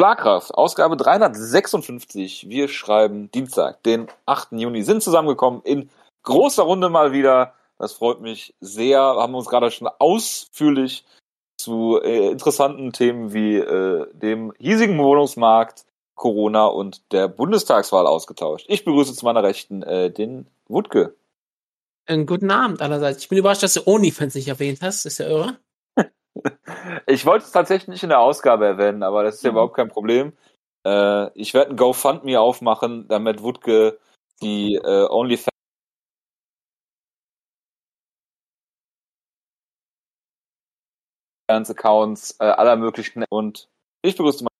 Schlagkraft, Ausgabe 356. Wir schreiben Dienstag, den 8. Juni, sind zusammengekommen in großer Runde mal wieder. Das freut mich sehr. Haben uns gerade schon ausführlich zu äh, interessanten Themen wie äh, dem hiesigen Wohnungsmarkt, Corona und der Bundestagswahl ausgetauscht. Ich begrüße zu meiner Rechten äh, den Wutke. Einen guten Abend allerseits. Ich bin überrascht, dass du OnlyFans nicht erwähnt hast. Ist ja irre. Ich wollte es tatsächlich nicht in der Ausgabe erwähnen, aber das ist ja mhm. überhaupt kein Problem. Äh, ich werde ein GoFundMe aufmachen, damit Wutke die äh, OnlyFans Accounts äh, aller möglichen und ich begrüße mal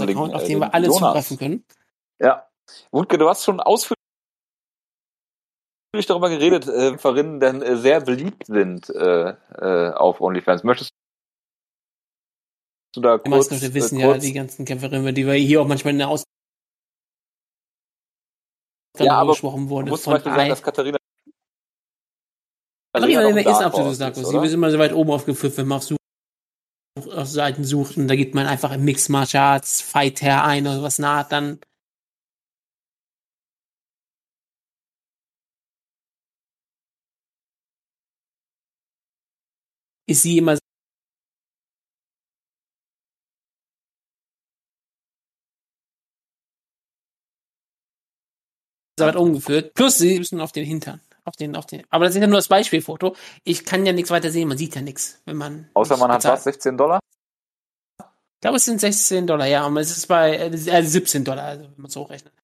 Account, auf den wir alle Jonas. zugreifen können. Ja. Wutke, du hast schon ausführlich darüber geredet, äh, Verinnen denn äh, sehr beliebt sind äh, äh, auf OnlyFans. Möchtest du da kurz... Die meisten Leute wissen ja, die ganzen Kämpferinnen, die wir hier auch manchmal in der Aus ja, aber gesprochen wurde. Muss zum Beispiel sagen, dass Katharina Katharina ist absolutes Dark Sie ist immer so weit oben aufgeführt, wenn man auf, Such auf Seiten sucht und da gibt man einfach im Mixed Martial Arts Fighter ein oder was naht, dann immer so weit umgeführt. Plus sie müssen auf den Hintern. Auf den, auf den. Aber das ist ja nur das Beispielfoto. Ich kann ja nichts weiter sehen. Man sieht ja nichts, wenn man. Außer man bezahlt. hat was, 16 Dollar? Ich glaube, es sind 16 Dollar, ja. Aber es ist bei äh, 17 Dollar, also wenn man es hochrechnet.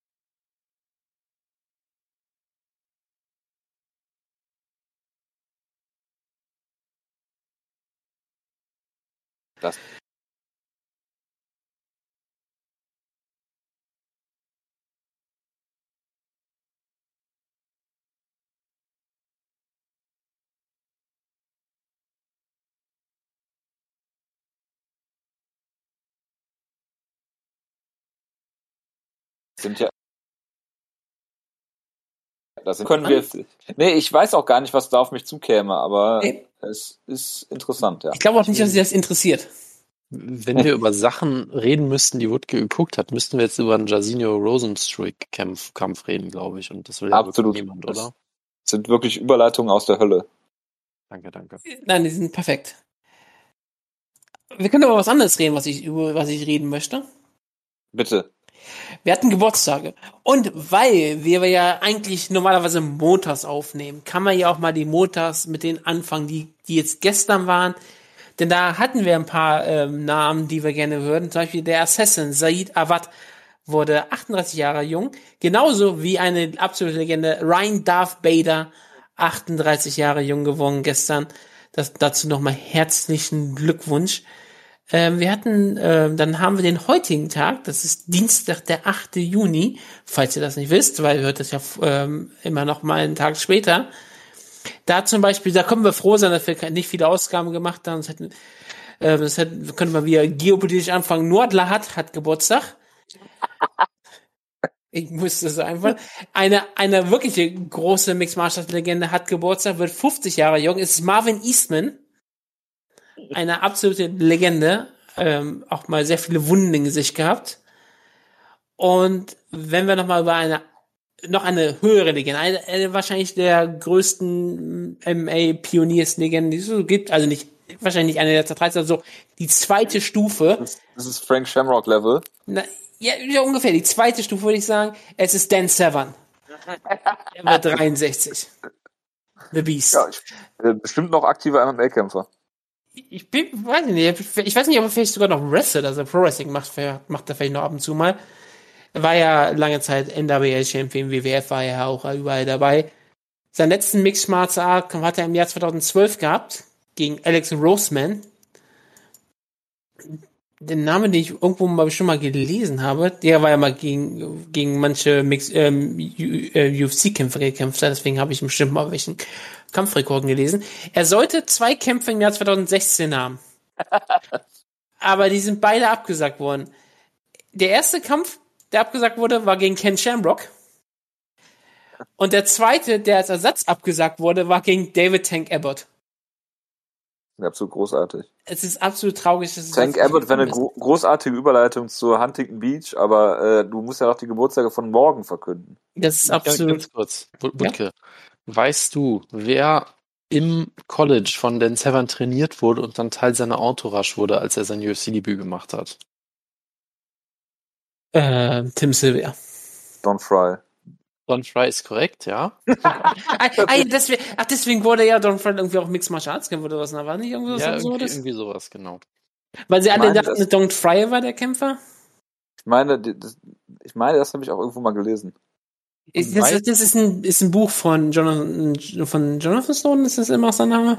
Das sind ja das können wir. Nee, ich weiß auch gar nicht, was da auf mich zukäme, aber nee. Es ist interessant, ja. Ich glaube auch nicht, dass sie das interessiert. Wenn wir über Sachen reden müssten, die Wutke geguckt hat, müssten wir jetzt über einen Jasinho Rosenstruik Kampf, Kampf reden, glaube ich. Und das will ja Absolut. niemand, oder? Das sind wirklich Überleitungen aus der Hölle. Danke, danke. Nein, die sind perfekt. Wir können aber was anderes reden, was ich über was ich reden möchte. Bitte. Wir hatten Geburtstage. Und weil wir ja eigentlich normalerweise montags aufnehmen, kann man ja auch mal die montags mit denen anfangen, die, die jetzt gestern waren. Denn da hatten wir ein paar ähm, Namen, die wir gerne würden. Zum Beispiel der Assassin Said Awad wurde 38 Jahre jung. Genauso wie eine absolute Legende Ryan Darth Bader, 38 Jahre jung geworden gestern. Das, dazu nochmal herzlichen Glückwunsch. Ähm, wir hatten, äh, dann haben wir den heutigen Tag, das ist Dienstag, der 8. Juni, falls ihr das nicht wisst, weil ihr hört das ja ähm, immer noch mal einen Tag später. Da zum Beispiel, da können wir froh sein, dass wir nicht viele Ausgaben gemacht haben. Das, hätten, äh, das hätten, können wir wieder geopolitisch anfangen. Nordler hat, hat Geburtstag. Ich musste so einfach. Eine, eine wirkliche große Mixed Martial Legende hat Geburtstag, wird 50 Jahre jung. Es ist Marvin Eastman eine absolute Legende, ähm, auch mal sehr viele Wunden im Gesicht gehabt. Und wenn wir nochmal über eine noch eine höhere Legende, eine, eine wahrscheinlich der größten MA-Pionierslegenden, die es so gibt, also nicht wahrscheinlich nicht eine der 13, also so die zweite Stufe. Das ist Frank Shamrock Level. Na, ja, ja, ungefähr die zweite Stufe würde ich sagen. Es ist Dan Severn. er wird 63. The Beast. Ja, ich, äh, bestimmt noch aktiver MMA-Kämpfer ich bin, weiß nicht, ich weiß nicht, ob er vielleicht sogar noch wrestelt, also Pro Wrestling macht, macht er vielleicht noch ab und zu mal. War ja lange Zeit NWA Champion, WWF war ja auch überall dabei. Seinen letzten Mixed Martial Art hat er im Jahr 2012 gehabt, gegen Alex Roseman den Namen, den ich irgendwo mal schon mal gelesen habe, der war ja mal gegen, gegen manche Mix, ähm, UFC-Kämpfer äh, gekämpft, deswegen habe ich bestimmt mal welchen Kampfrekorden gelesen. Er sollte zwei Kämpfe im Jahr 2016 haben. Aber die sind beide abgesagt worden. Der erste Kampf, der abgesagt wurde, war gegen Ken Shamrock. Und der zweite, der als Ersatz abgesagt wurde, war gegen David Tank Abbott. Absolut großartig. Es ist absolut traurig. Dass Tank Abbott wäre eine gro großartige Überleitung zur Huntington Beach, aber äh, du musst ja noch die Geburtstage von morgen verkünden. Das ist absolut. Ja, ganz kurz. Wutke, ja? weißt du, wer im College von Dan Severn trainiert wurde und dann Teil seiner Entourage wurde, als er sein UFC-Debüt gemacht hat? Äh, Tim Sylvia. Don Fry. Don Fry ist korrekt, ja. ah, deswegen, ach, deswegen wurde ja Don Fry irgendwie auch Mixed Martial Arts Kämpfer oder was, war nicht irgendwas ja, so irgendwie, irgendwie sowas, genau. Weil sie alle dachten, Don Fry war der Kämpfer? Ich meine, das, ich meine, das habe ich auch irgendwo mal gelesen. Das, das, das, ist, ein, ist ein Buch von Jonathan, von Jonathan Snowden, ist das immer sein Name?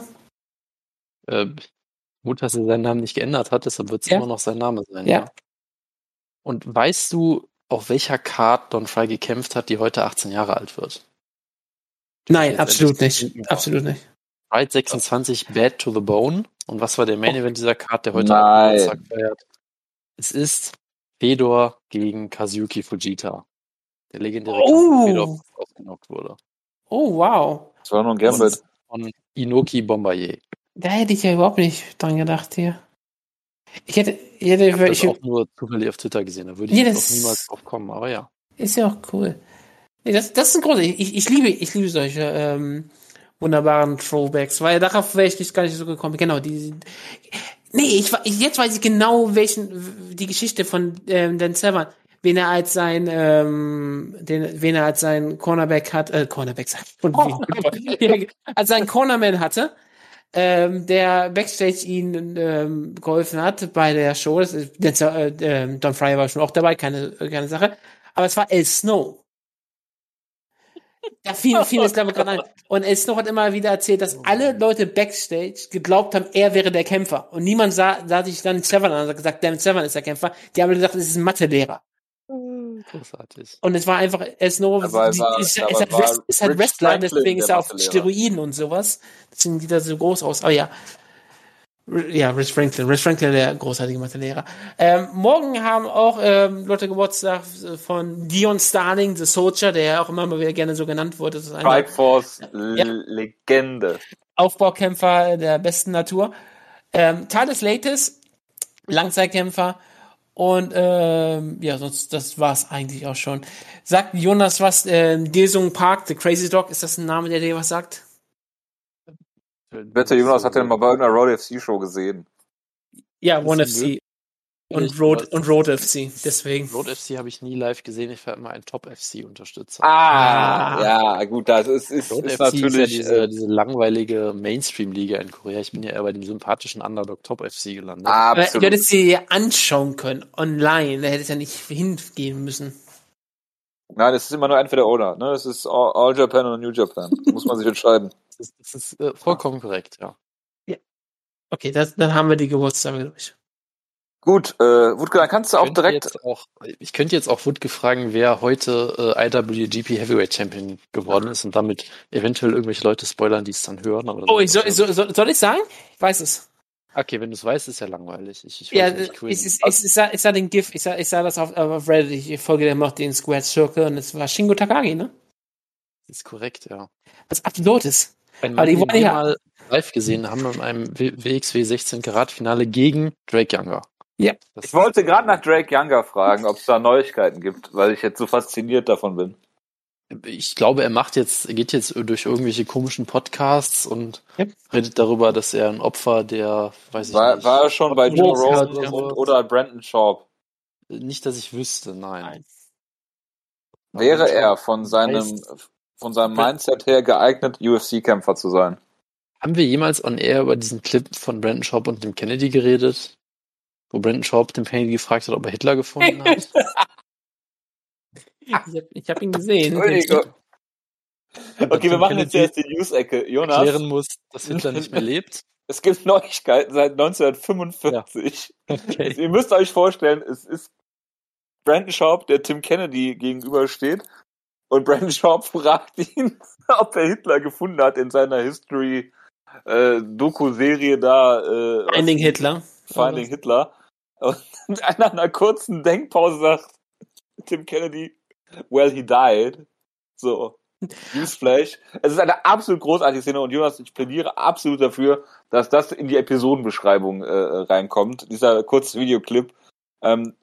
Äh, gut, dass er seinen Namen nicht geändert hat, deshalb wird es ja. immer noch sein Name sein. Ja. ja. Und weißt du, auf welcher Card Don Fry gekämpft hat, die heute 18 Jahre alt wird? Nein, absolut nicht. Absolut nicht. Pride 26 Bad to the Bone. Und was war der Main Event dieser Card, der heute Geburtstag feiert? Es ist Fedor gegen Kazuki Fujita. Der legendäre oh. Fedor ausgenockt wurde. Oh, wow. Das war nur ein Gambit. Von Inoki Bombardier. Da hätte ich ja überhaupt nicht dran gedacht hier. Ich hätte, ich hätte ich, ich das auch nur zufällig auf Twitter gesehen, da würde ich ja, auch niemals drauf kommen, aber ja. Ist ja auch cool. Nee, das, das ist ein großer. Ich, ich liebe, ich liebe solche ähm, wunderbaren Throwbacks, weil darauf wäre ich nicht gar nicht so gekommen. Genau, die. Nee, ich, ich jetzt weiß ich genau welchen die Geschichte von ähm, Dan Severn, wen er als sein ähm, den wen er als sein Cornerback hat, äh, Cornerback sagt, oh. als sein Cornerman hatte ähm, der Backstage ihnen ähm, geholfen hat bei der Show. Das ist, äh, äh, Don Fryer war schon auch dabei, keine, keine Sache. Aber es war El Snow. Da fiel, glaube ich, gerade ein. Und El Snow hat immer wieder erzählt, dass alle Leute Backstage geglaubt haben, er wäre der Kämpfer. Und niemand sah, sah sich dann Severn an und hat gesagt, David Severn ist der Kämpfer. Die haben gesagt, es ist ein Mathelehrer. Großartig. Und es war einfach, es nur, ist, halt, West, ist Wrestler, deswegen ist er auf Steroiden und sowas. Deswegen sieht er so groß aus. Aber ja. Ja, Rich Franklin. Rich Franklin, der großartige Mathelehrer. Ähm, morgen haben auch ähm, Leute Geburtstag von Dion Starling, The Soldier, der auch immer mal wieder gerne so genannt wurde. Strike Force ja, Legende. Aufbaukämpfer der besten Natur. Ähm, Thales Lates, Langzeitkämpfer. Und ähm, ja, sonst das war's eigentlich auch schon. Sagt Jonas was, äh, Desung Park, The Crazy Dog, ist das ein Name, der dir was sagt? Bitte, Jonas hat den mal bei irgendeiner Road FC Show gesehen. Ja, One FC. Und Road, und Road FC, deswegen. Road FC habe ich nie live gesehen, ich war immer ein Top-FC-Unterstützer. Ah, ah, ja, gut, das ist, ist, Road ist FC natürlich. Ist ja diese, diese langweilige Mainstream-Liga in Korea. Ich bin ja eher bei dem sympathischen Underdog Top-FC gelandet. Ah, absolut. Aber du hättest sie anschauen können, online, da hättest du ja nicht hingehen müssen. Nein, es ist immer nur entweder oder, ne? Es ist All, All Japan oder New Japan. muss man sich entscheiden. Das ist, das ist äh, vollkommen korrekt, ja. Ja. Okay, das, dann haben wir die Geburtstage durch. Gut, äh, Wutke, dann kannst du auch direkt. Auch, ich könnte jetzt auch Wutke fragen, wer heute äh, IWGP Heavyweight Champion geworden ist und damit eventuell irgendwelche Leute spoilern, die es dann hören. oh, ich soll, soll, soll, soll ich sagen? Ich weiß es. Okay, wenn du es weißt, ist ja langweilig. Ich, ich ja, ich, ich, ich, ich, sah, ich sah den GIF, ich sah, ich sah das auf, auf Reddit, ich folge dem auch den Square Circle und es war Shingo Takagi, ne? Das ist korrekt, ja. Was absurd ist. Ein Mann, den wir mal live gesehen haben in einem WXW 16 Karat Finale gegen Drake Younger. Ja. Ich wollte gerade nach Drake Younger fragen, ob es da Neuigkeiten gibt, weil ich jetzt so fasziniert davon bin. Ich glaube, er macht jetzt, geht jetzt durch irgendwelche komischen Podcasts und ja. redet darüber, dass er ein Opfer der, weiß ich war, nicht. War er schon bei Joe Rogan oder, oder Brandon Schaub? Nicht, dass ich wüsste, nein. nein. Wäre er von seinem, von seinem Mindset her geeignet, UFC-Kämpfer zu sein? Haben wir jemals on air über diesen Clip von Brandon Schaub und dem Kennedy geredet? Wo Brandon Schaub dem Kennedy gefragt hat, ob er Hitler gefunden hat. ich habe hab ihn gesehen. Entschuldigung. Okay, wir machen jetzt erst die News-Ecke. Jonas. Erklären muss, dass Hitler nicht mehr lebt. Es gibt Neuigkeiten seit 1945. Ja. Okay. Ihr müsst euch vorstellen, es ist Brandon Schaub, der Tim Kennedy gegenübersteht. Und Brandon Schaub fragt ihn, ob er Hitler gefunden hat in seiner History äh, Doku-Serie da. Äh, Finding Hitler. Finding Hitler. Und nach einer kurzen Denkpause sagt Tim Kennedy, well, he died. So. Newsflash. Es ist eine absolut großartige Szene und Jonas, ich plädiere absolut dafür, dass das in die Episodenbeschreibung äh, reinkommt. Dieser kurze Videoclip. Ähm,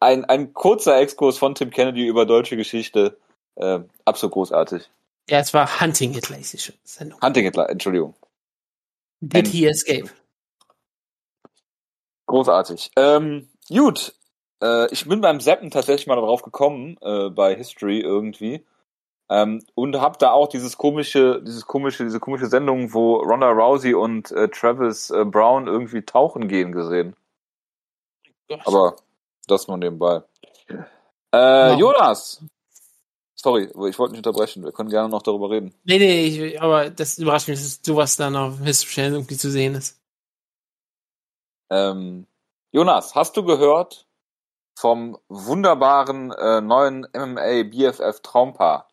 ein, ein kurzer Exkurs von Tim Kennedy über deutsche Geschichte. Äh, absolut großartig. Ja, es war Hunting Hitler, Sendung. Hunting Hitler, Entschuldigung. Did he escape? Großartig. Ähm, gut. Äh, ich bin beim Seppen tatsächlich mal darauf gekommen, äh, bei History irgendwie. Ähm, und hab da auch dieses komische, dieses komische, diese komische Sendung, wo Ronda Rousey und äh, Travis äh, Brown irgendwie tauchen gehen gesehen. Aber das nur nebenbei. Äh, Ja. Jonas! Sorry, ich wollte nicht unterbrechen. Wir können gerne noch darüber reden. Nee, nee, ich, aber das überrascht mich, dass sowas dann auf History Channel irgendwie zu sehen ist. Ähm, Jonas, hast du gehört vom wunderbaren äh, neuen MMA BFF Traumpaar?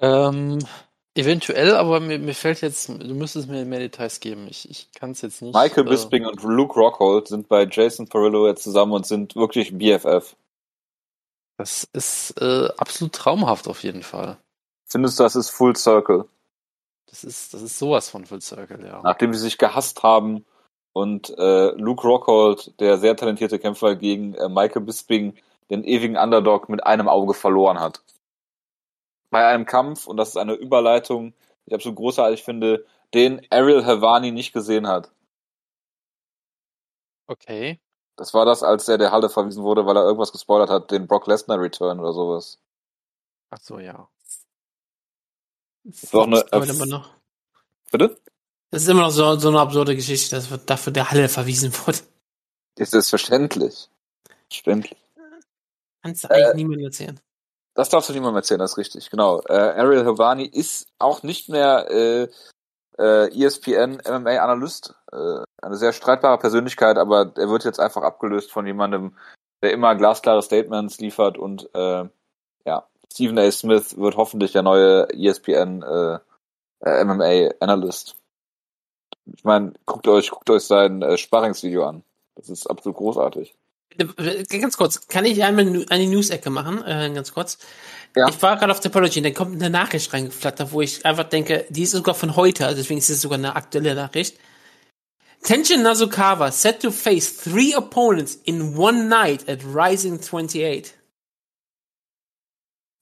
Ähm, eventuell, aber mir, mir fällt jetzt, du müsstest mir mehr Details geben. Ich, ich kann es jetzt nicht. Michael äh, Bisping und Luke Rockhold sind bei Jason Perillo jetzt zusammen und sind wirklich BFF. Das ist äh, absolut traumhaft auf jeden Fall. Findest du, das ist Full Circle? Das ist, das ist sowas von Full Circle, ja. Nachdem sie sich gehasst haben und äh, Luke Rockhold, der sehr talentierte Kämpfer, gegen äh, Michael Bisping, den ewigen Underdog, mit einem Auge verloren hat. Bei einem Kampf, und das ist eine Überleitung, die ich absolut großartig finde, den Ariel Havani nicht gesehen hat. Okay. Das war das, als er der Halle verwiesen wurde, weil er irgendwas gespoilert hat, den Brock Lesnar Return oder sowas. Ach so, ja. War auch eine- aber immer noch. Bitte? Das ist immer noch so, so eine absurde Geschichte, dass dafür der Halle verwiesen wurde. Ist das verständlich? Verständlich. Kannst du Äh, eigentlich niemandem erzählen. Das darfst du niemandem erzählen, das ist richtig, genau. Äh, Ariel Havani ist auch nicht mehr äh, äh, ESPN MMA-Analyst. Äh, eine sehr streitbare Persönlichkeit, aber er wird jetzt einfach abgelöst von jemandem, der immer glasklare Statements liefert und äh, Stephen A. Smith wird hoffentlich der neue ESPN äh, äh, MMA-Analyst. Ich meine, guckt euch, guckt euch sein äh, Sparringsvideo an. Das ist absolut großartig. Äh, Ganz kurz, kann ich einmal eine News-Ecke machen? Äh, ganz kurz. Ja. Ich war gerade auf Topology und dann kommt eine Nachricht reingeflattert, wo ich einfach denke, die ist sogar von heute, also deswegen ist es sogar eine aktuelle Nachricht. Tenshin Nasukawa set to face three opponents in one night at Rising 28.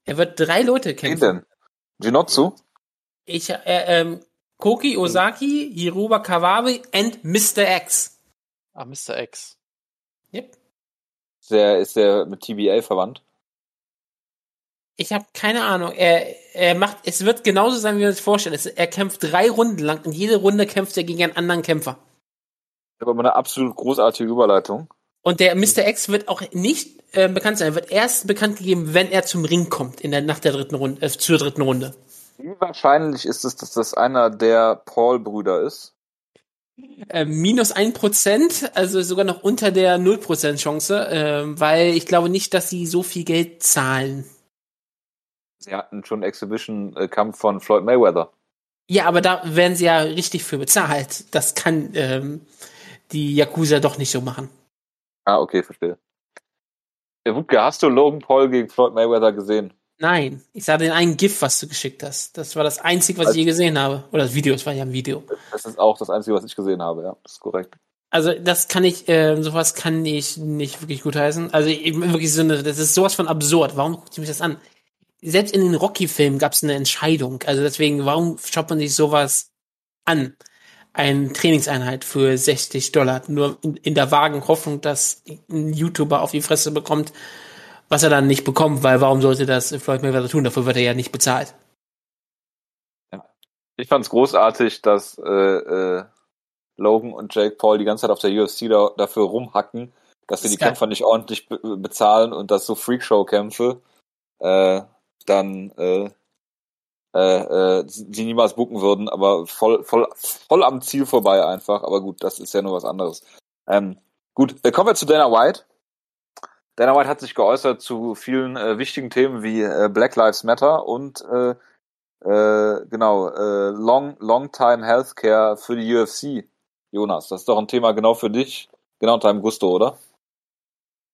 Er wird drei Leute Wen kämpfen. denn? Jinotsu? Ich, äh, ähm, Koki Ozaki, Hiroba Kawabe and Mr. X. Ah, Mr. X. Yep. Der ist der mit TBA verwandt. Ich habe keine Ahnung. Er, er macht, es wird genauso sein, wie wir uns vorstellen. Es, er kämpft drei Runden lang und jede Runde kämpft er gegen einen anderen Kämpfer. Aber eine absolut großartige Überleitung. Und der Mr. X wird auch nicht äh, bekannt sein. Er wird erst bekannt gegeben, wenn er zum Ring kommt in der nach der dritten Runde, äh, zur dritten Runde. Wie wahrscheinlich ist es, dass das einer der Paul-Brüder ist? Äh, minus ein Prozent, also sogar noch unter der 0% Chance, äh, weil ich glaube nicht, dass sie so viel Geld zahlen. Sie hatten schon Exhibition-Kampf von Floyd Mayweather. Ja, aber da werden sie ja richtig für bezahlt. Das kann ähm, die Yakuza doch nicht so machen. Ah, okay, verstehe. Ja, Wutke, hast du Logan Paul gegen Floyd Mayweather gesehen? Nein, ich sah den einen GIF, was du geschickt hast. Das war das Einzige, was ich je gesehen habe. Oder das Video, es war ja ein Video. Das ist auch das Einzige, was ich gesehen habe, ja, das ist korrekt. Also das kann ich, äh, sowas kann ich nicht wirklich gutheißen. Also eben wirklich so eine, das ist sowas von absurd. Warum guckt ihr mich das an? Selbst in den Rocky-Filmen gab es eine Entscheidung. Also deswegen, warum schaut man sich sowas an? Eine Trainingseinheit für 60 Dollar, nur in, der vagen Hoffnung, dass ein YouTuber auf die Fresse bekommt, was er dann nicht bekommt, weil warum sollte das Floyd Mayweather tun? Dafür wird er ja nicht bezahlt. Ich fand es großartig, dass äh, äh, Logan und Jake Paul die ganze Zeit auf der UFC da, dafür rumhacken, dass sie Das die. Kämpfer nicht ordentlich be bezahlen und dass so Freakshow-Kämpfe äh, dann äh, äh, äh, sie niemals bucken würden, aber voll, voll, voll am Ziel vorbei einfach. Aber gut, das ist ja nur was anderes. Ähm, gut, äh, kommen wir zu Dana White. Dana White hat sich geäußert zu vielen äh, wichtigen Themen wie äh, Black Lives Matter und äh, äh, genau, äh, Long, Long Time Healthcare für die UFC. Jonas, das ist doch ein Thema genau für dich. Genau in deinem Gusto, oder?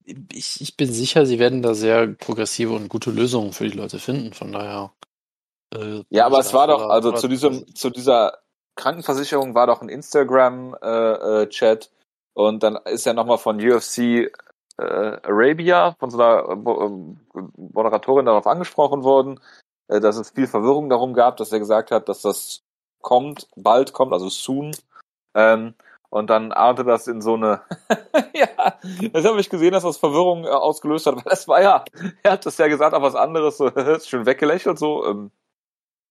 Ich, ich bin sicher, sie werden da sehr progressive und gute Lösungen für die Leute finden. Von daher. Äh, ja, aber es war doch, also zu diesem, zu dieser Krankenversicherung war doch ein Instagram-Chat äh, äh, und dann ist ja nochmal von UFC äh, Arabia, von so einer äh, Moderatorin darauf angesprochen worden, dass es viel Verwirrung darum gab, dass er gesagt hat, dass das kommt, bald kommt, also soon. Ähm, und dann ahnte das in so eine, ja, das habe ich gesehen, dass das Verwirrung äh, ausgelöst hat, weil das war ja, er hat das ja gesagt, aber was anderes, so, schön weggelächelt, so. Ähm,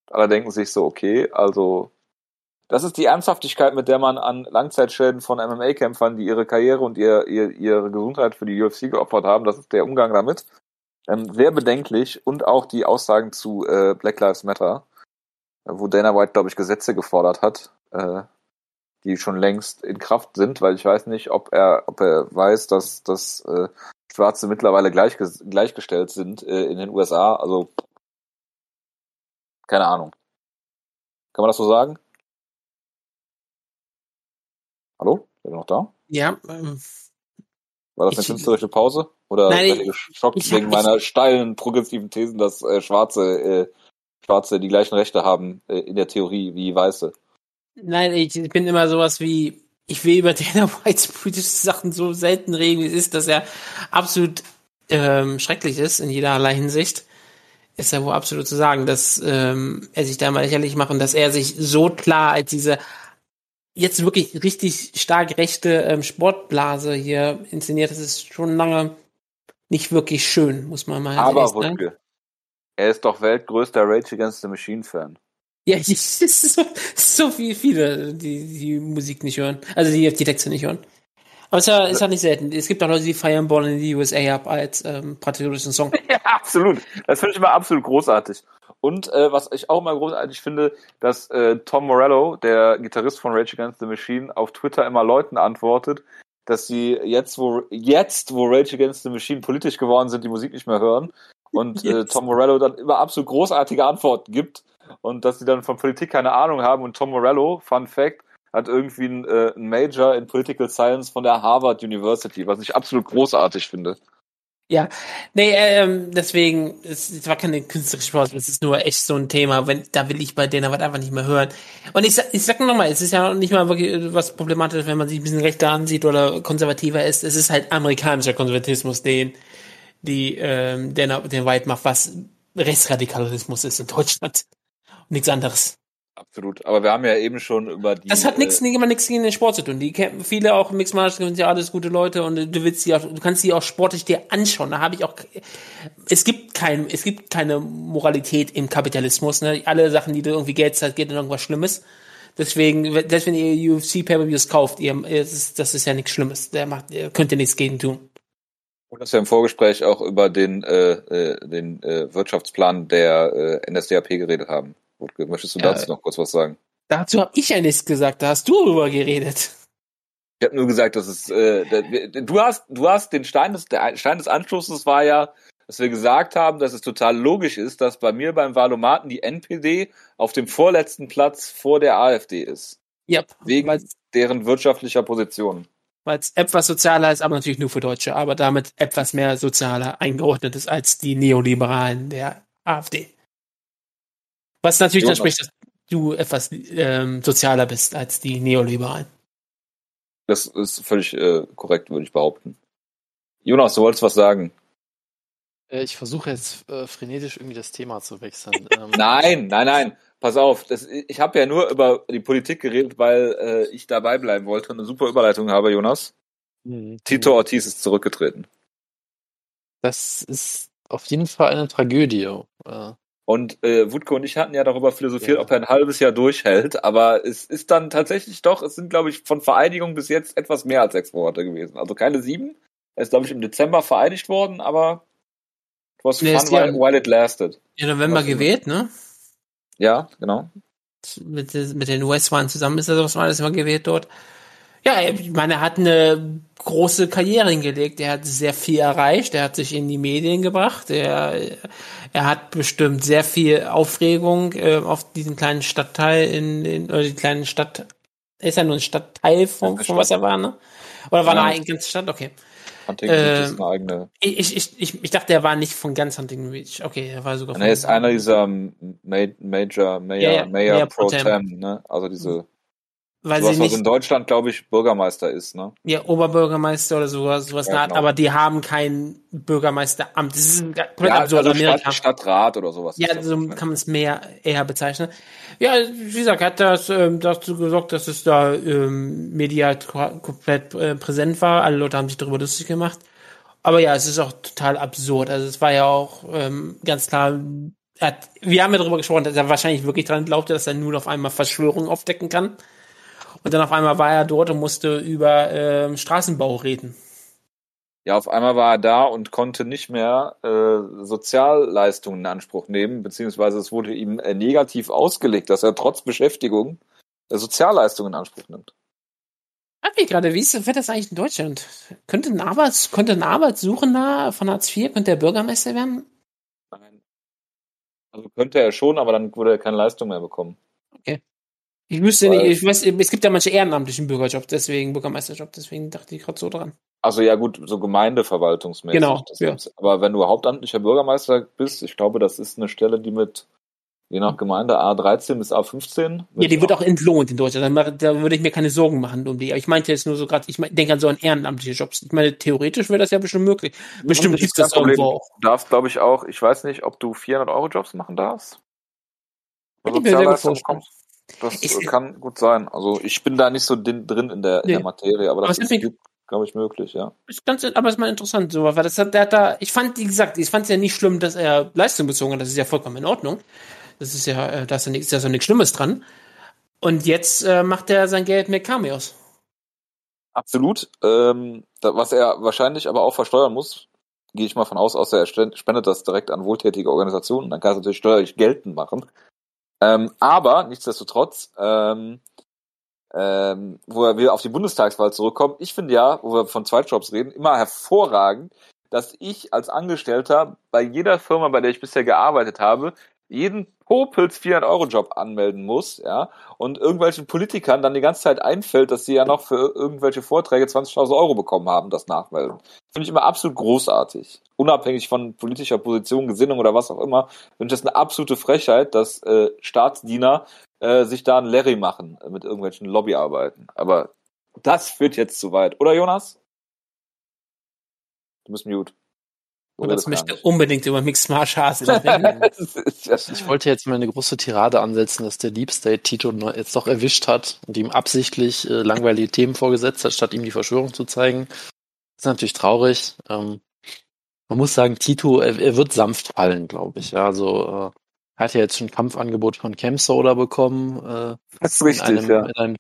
alle denken sich so, okay, also, das ist die Ernsthaftigkeit, mit der man an Langzeitschäden von MMA-Kämpfern, die ihre Karriere und ihr, ihr, ihre Gesundheit für die UFC geopfert haben, das ist der Umgang damit. Ähm, sehr bedenklich und auch die Aussagen zu äh, Black Lives Matter, wo Dana White, glaube ich, Gesetze gefordert hat, äh, die schon längst in Kraft sind, weil ich weiß nicht, ob er, ob er weiß, dass, dass äh, Schwarze mittlerweile gleich, gleichgestellt sind äh, in den USA. Also keine Ahnung. Kann man das so sagen? Hallo? Seid ihr noch da? Ja. Ähm, War das eine künstlerische Pause? Oder nein, seid ihr geschockt ich, wegen ich, meiner steilen, progressiven Thesen, dass äh, Schwarze, äh, Schwarze die gleichen Rechte haben äh, in der Theorie wie Weiße? Nein, ich bin immer sowas wie, ich will über Dana Whites politische Sachen so selten reden, wie es ist, dass er absolut ähm, schrecklich ist in jederlei Hinsicht. Ist ja wohl absolut zu sagen, dass ähm, er sich da mal lächerlich macht und dass er sich so klar als diese jetzt wirklich richtig stark rechte ähm, Sportblase hier inszeniert. Das ist schon lange nicht wirklich schön, muss man mal Aber Wutke, er ist doch weltgrößter Rage Against the Machine Fan. Ja, es ist so, so viel, viele, die die Musik nicht hören. Also die die Texte nicht hören. Aber es ist ja, ist ja nicht selten. Es gibt auch Leute, die feiern Born in the USA ab als ähm, patriotischen Song. Ja, absolut. Das finde ich immer absolut großartig. Und äh, was ich auch immer großartig finde, dass äh, Tom Morello, der Gitarrist von Rage Against the Machine, auf Twitter immer Leuten antwortet, dass sie jetzt, wo jetzt, wo Rage Against the Machine politisch geworden sind, die Musik nicht mehr hören. Und äh, Tom Morello dann immer absolut großartige Antworten gibt und dass sie dann von Politik keine Ahnung haben. Und Tom Morello, Fun Fact, hat irgendwie ein, äh, ein Major in Political Science von der Harvard University, was ich absolut großartig finde. Ja, nee, ähm, deswegen, es, war keine künstlerische Pause, es ist nur echt so ein Thema, wenn, da will ich bei denen aber einfach nicht mehr hören. Und ich, ich sag nochmal, es ist ja nicht mal wirklich was problematisch, wenn man sich ein bisschen rechter ansieht oder konservativer ist. Es ist halt amerikanischer Konservatismus, den, die, ähm, den, den White macht, was Rechtsradikalismus ist in Deutschland nichts anderes. Absolut. Aber wir haben ja eben schon über die. Das hat nichts, äh, immer nichts gegen den Sport zu tun. Die viele auch Mixed Martial sind ja alles gute Leute und du willst sie auch, du kannst sie auch sportlich dir anschauen. Da habe ich auch, es gibt kein, es gibt keine Moralität im Kapitalismus. Ne? Alle Sachen, die du irgendwie Geld zahlt, geht in irgendwas Schlimmes. Deswegen, selbst wenn ihr UFC Pay-per-Views kauft, ihr, das ist ja nichts Schlimmes. Der macht, ihr könnt ihr nichts gegen tun. Und das ja im Vorgespräch auch über den, äh, äh den äh, Wirtschaftsplan der äh, NSDAP geredet haben. Wutke, möchtest du dazu noch kurz was sagen? Dazu habe ich ja nichts gesagt, da hast du drüber geredet. Ich habe nur gesagt, dass es äh, du hast du hast den Stein des der Stein des Anschlusses war ja, dass wir gesagt haben, dass es total logisch ist, dass bei mir beim Wahlomaten die NPD auf dem vorletzten Platz vor der AfD ist. Ja, wegen deren wirtschaftlicher Position. Weil es etwas sozialer ist, aber natürlich nur für Deutsche, aber damit etwas mehr sozialer eingeordnet ist als die Neoliberalen der AfD. Was natürlich dann spricht, dass du etwas ähm, sozialer bist als die Neoliberalen. Das ist völlig äh, korrekt, würde ich behaupten. Jonas, du wolltest was sagen. Äh, ich versuche jetzt äh, frenetisch irgendwie das Thema zu wechseln. Ähm, nein, nein, nein. Pass auf, das, ich habe ja nur über die Politik geredet, weil äh, ich dabei bleiben wollte und eine super Überleitung habe, Jonas. Mhm. Tito Ortiz ist zurückgetreten. Das ist auf jeden Fall eine Tragödie. Und äh, Wutke und ich hatten ja darüber philosophiert, ja. ob er ein halbes Jahr durchhält, aber es ist dann tatsächlich doch, es sind, glaube ich, von Vereidigung bis jetzt etwas mehr als sechs Monate gewesen. Also keine sieben. Er ist, glaube ich, im Dezember vereidigt worden, aber it was fun while, while it lasted. Im November gewählt, ne? Ja, genau. Mit, mit den US-Wahlen zusammen ist er sowas alles immer gewählt dort. Ja, ich meine, er hat eine große Karriere hingelegt. Er hat sehr viel erreicht. Er hat sich in die Medien gebracht. Er, er hat bestimmt sehr viel Aufregung äh, auf diesen kleinen Stadtteil in, in oder die kleinen Stadt ist ja nur ein Stadtteil von, von was er war, ne? Oder war Ja. er eine ganze Stadt? Okay. Huntington Beach Ähm, ist eine eigene. Ich, ich, ich, ich dachte, er war nicht von ganz Huntington Beach. Okay, er war sogar Und er ist einer dieser ähm, Ma- Major, Mayor, Ja, ja, Mayor Mayor Pro Tem. ne? Also diese, weil sowas, sie was in nicht Deutschland, glaube ich, Bürgermeister ist, ne? ja, Oberbürgermeister oder sowas, sowas Ja, genau. aber die haben kein Bürgermeisteramt. Das ist ein komplett Ja, absurd also. Stadt, Stadtrat oder sowas. Ja, so kann man es mehr eher bezeichnen. Ja, wie gesagt, hat das ähm, dazu gesorgt, dass es da ähm, medial ko- komplett äh, präsent war. Alle Leute haben sich darüber lustig gemacht. Aber ja, es ist auch total absurd. Also es war ja auch ähm, ganz klar, hat, wir haben ja darüber gesprochen, dass er wahrscheinlich wirklich dran glaubte, dass er nun auf einmal Verschwörungen aufdecken kann. Und dann auf einmal war er dort und musste über ähm, Straßenbau reden. Ja, auf einmal war er da und konnte nicht mehr äh, Sozialleistungen in Anspruch nehmen, beziehungsweise es wurde ihm äh, negativ ausgelegt, dass er trotz Beschäftigung äh, Sozialleistungen in Anspruch nimmt. Hab ich gerade, wie ist, wird das eigentlich in Deutschland? Könnte ein Arbeits, könnte ein Arbeitssuchender von Hartz IV, könnte der Bürgermeister werden? Nein. Also könnte er schon, aber dann würde er keine Leistung mehr bekommen. Ich wüsste Weil- nicht, ich weiß, es gibt ja manche ehrenamtlichen Bürgerjobs, deswegen, Bürgermeisterjob, deswegen dachte ich gerade so dran. Also ja gut, so gemeindeverwaltungsmäßig. Genau, das ja. ist- Aber wenn du hauptamtlicher Bürgermeister bist, ich glaube, das ist eine Stelle, die mit, je nach Gemeinde, A13 bis A15. Ja, die wird auch entlohnt in Deutschland, mach- da würde ich mir keine Sorgen machen um die. Aber ich meinte jetzt nur so gerade, ich mein- denke an so an ehrenamtliche Jobs. Ich meine, theoretisch wäre das ja bestimmt möglich. Bestimmt gibt ist es das Problem. irgendwo auch. Du darfst, glaube ich, auch, ich weiß nicht, ob du 400-Euro-Jobs machen darfst. Ich mir sehr gut. Das Ich- äh, kann gut sein. Also ich bin da nicht so drin in der, in Nee. der Materie, aber Aber das es ist glaube ich, möglich, ja. Ist ganz, aber ist mal interessant, so, weil das hat, der hat da, ich fand, wie gesagt, ich fand es ja nicht schlimm, dass er Leistung bezogen hat, das ist ja vollkommen in Ordnung. Das ist ja, äh, da ist ja nichts, ja nichts Schlimmes dran. Und jetzt äh, macht er sein Geld mit Cameos. Absolut. Ähm, was er wahrscheinlich aber auch versteuern muss, gehe ich mal von aus, außer er spendet das direkt an wohltätige Organisationen, dann kann er es natürlich steuerlich geltend machen. Ähm, aber nichtsdestotrotz, ähm, ähm, wo wir auf die Bundestagswahl zurückkommen, ich finde ja, wo wir von Zweitjobs reden, immer hervorragend, dass ich als Angestellter bei jeder Firma, bei der ich bisher gearbeitet habe, jeden Popels 400-Euro-Job anmelden muss, ja, und irgendwelchen Politikern dann die ganze Zeit einfällt, dass sie ja noch für irgendwelche Vorträge 20.000 Euro bekommen haben, das Nachmelden. Finde ich immer absolut großartig. Unabhängig von politischer Position, Gesinnung oder was auch immer, finde ich das eine absolute Frechheit, dass äh, Staatsdiener äh, sich da ein Larry machen äh, mit irgendwelchen Lobbyarbeiten. Aber das führt jetzt zu weit. Oder Jonas? Du bist mute. Und das möchte nicht. unbedingt über Mixed Martial Arts reden. Ich wollte jetzt mal eine große Tirade ansetzen, dass der Deep State Tito jetzt doch erwischt hat und ihm absichtlich äh, langweilige Themen vorgesetzt hat, statt ihm die Verschwörung zu zeigen. Das ist natürlich traurig. Ähm, man muss sagen, Tito, er, er wird sanft fallen, glaube ich. Ja, also äh, er hat ja jetzt schon ein Kampfangebot von Cam Soda bekommen. Äh, Das ist in richtig, einem, ja. in einem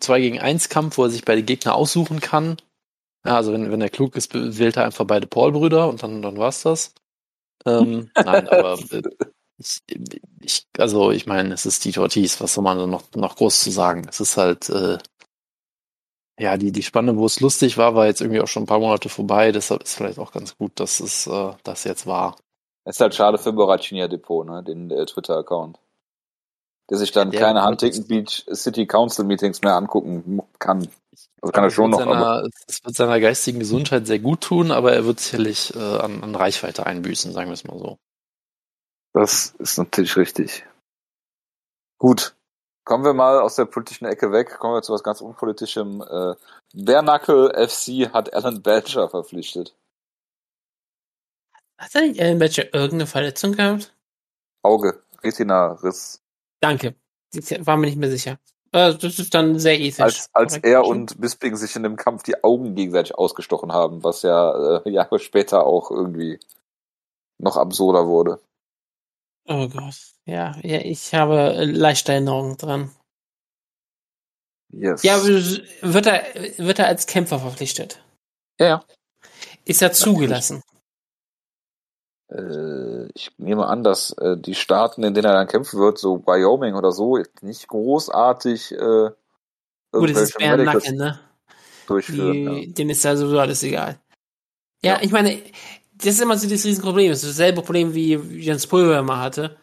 2 gegen 1 Kampf, wo er sich beide Gegner aussuchen kann. Ja, also wenn, wenn er klug ist, wählt er einfach beide Paul-Brüder und dann, dann war's das. Ähm, nein, aber äh, ich, ich, also ich meine, es ist Tito Ortiz, was soll man noch, noch groß zu sagen? Es ist halt, äh, ja, die, die Spanne, wo es lustig war, war jetzt irgendwie auch schon ein paar Monate vorbei, deshalb ist vielleicht auch ganz gut, dass es äh, das jetzt war. Es ist halt schade für Boracinia Depot, ne, den äh, Twitter-Account. Der sich dann Der- keine Huntington Beach City Council Meetings mehr angucken kann. Also kann er Es schon wird noch, seiner, es wird seiner geistigen Gesundheit sehr gut tun, aber er wird sicherlich äh, an, an Reichweite einbüßen, sagen wir es mal so. das ist natürlich richtig. Gut. Kommen wir mal aus der politischen Ecke weg, kommen wir zu was ganz unpolitischem. Äh, Bernacle FC hat Alan Badger verpflichtet. Hat er nicht Ellen Badger irgendeine Verletzung gehabt? Auge, Retina-Riss. Danke. Ich war mir nicht mehr sicher. Äh, Das ist dann sehr ethisch. Als, als er und Bisping sich in dem Kampf die Augen gegenseitig ausgestochen haben, was ja äh, Jahre später auch irgendwie noch absurder wurde. Oh Gott. Ja, ja, ich habe äh, leichte Erinnerungen dran. Yes. Ja, wird er, wird er als Kämpfer verpflichtet? ja, ja. Ist er zugelassen? Äh, ich nehme an, dass äh, die Staaten, in denen er dann kämpfen wird, so Wyoming oder so, nicht großartig äh, Gut, es ist Medicals Bärennacken, ne? durchführen. Die, Denen ist ja sowieso alles egal. Ja, Ja. ich meine, das ist immer so das Riesenproblem. Das ist dasselbe Problem, wie Jens Pulver immer hatte.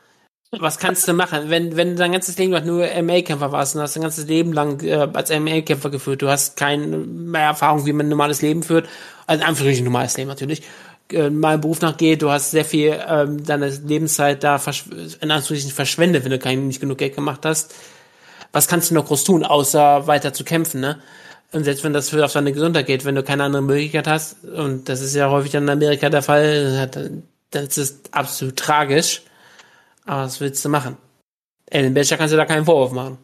was kannst du machen? Wenn, wenn du dein ganzes Leben lang nur MMA-Kämpfer warst und hast dein ganzes Leben lang äh, als MMA-Kämpfer geführt, du hast keine mehr Erfahrung, wie man ein normales Leben führt, also einfach ein normales Leben natürlich, meinem Beruf nachgeht, du hast sehr viel ähm, deine Lebenszeit da versch in Anführungszeichen verschwendet, wenn du kein, nicht genug Geld gemacht hast. Was kannst du noch groß tun, außer weiter zu kämpfen, ne? Und selbst wenn das für auf deine Gesundheit geht, wenn du keine andere Möglichkeit hast, und das ist ja häufig dann in Amerika der Fall, dann ist absolut tragisch. Aber was willst du machen? Ellen Becher kannst du da keinen Vorwurf machen.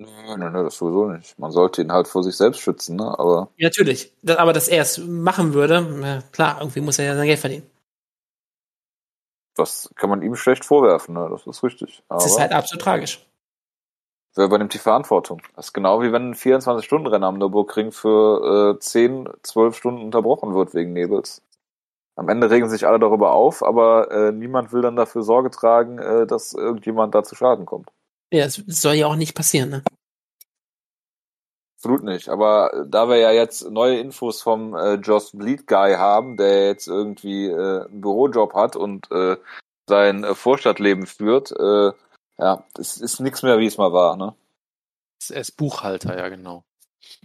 Nein, nein, das sowieso nicht. Man sollte ihn halt vor sich selbst schützen, ne? Aber. Ja, natürlich. Aber dass er es machen würde, klar, irgendwie muss er ja sein Geld verdienen. Das kann man ihm schlecht vorwerfen, ne? Das ist richtig. Aber Das ist halt absolut tragisch. wer übernimmt die Verantwortung? Das ist genau wie wenn ein 24-Stunden-Rennen am Nürburgring für äh, 10, 12 Stunden unterbrochen wird wegen Nebels. Am Ende regen sich alle darüber auf, aber äh, niemand will dann dafür Sorge tragen, äh, dass irgendjemand da zu Schaden kommt. Ja, es soll ja auch nicht passieren, ne? Absolut nicht. Aber äh, da wir ja jetzt neue Infos vom äh, Joss Bleed Guy haben, der jetzt irgendwie äh, einen Bürojob hat und äh, sein äh, Vorstadtleben führt, äh, ja, es ist nichts mehr, wie es mal war, ne? Er ist Buchhalter, ja genau.